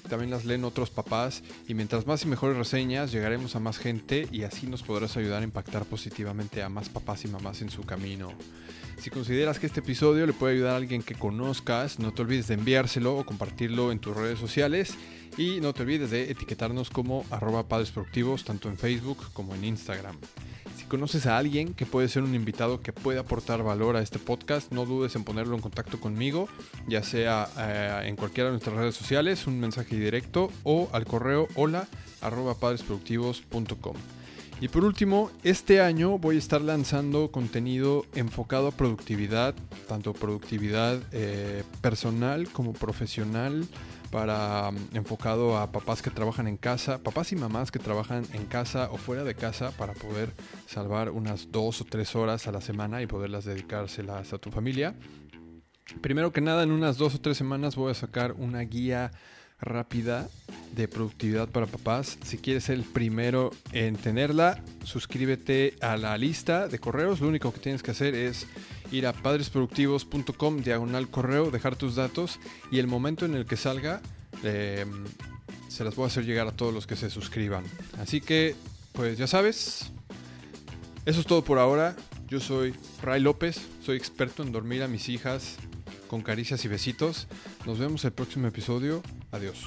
también las leen otros papás y mientras más y mejores reseñas llegaremos a más gente y así nos podrás ayudar a impactar positivamente a más papás y mamás en su camino. Si consideras que este episodio le puede ayudar a alguien que conozcas, no te olvides de enviárselo o compartirlo en tus redes sociales. Y no te olvides de etiquetarnos como arroba padres productivos, tanto en Facebook como en Instagram. Si conoces a alguien que puede ser un invitado que puede aportar valor a este podcast, no dudes en ponerlo en contacto conmigo, ya sea eh, en cualquiera de nuestras redes sociales, un mensaje directo o al correo hola padresproductivos.com. Y por último, este año voy a estar lanzando contenido enfocado a productividad, tanto productividad eh, personal como profesional, para mm, enfocado a papás que trabajan en casa, papás y mamás que trabajan en casa o fuera de casa para poder salvar unas dos o tres horas a la semana y poderlas dedicárselas a tu familia. Primero que nada, en unas dos o tres semanas voy a sacar una guía rápida de productividad para papás. Si quieres ser el primero en tenerla, suscríbete a la lista de correos. Lo único que tienes que hacer es ir a padresproductivos.com diagonal correo, dejar tus datos y el momento en el que salga em, se las voy a hacer llegar a todos los que se suscriban. Así que, pues ya sabes, eso es todo por ahora. Yo soy Ray López, soy experto en dormir a mis hijas con caricias y besitos. Nos vemos el próximo episodio. Adiós.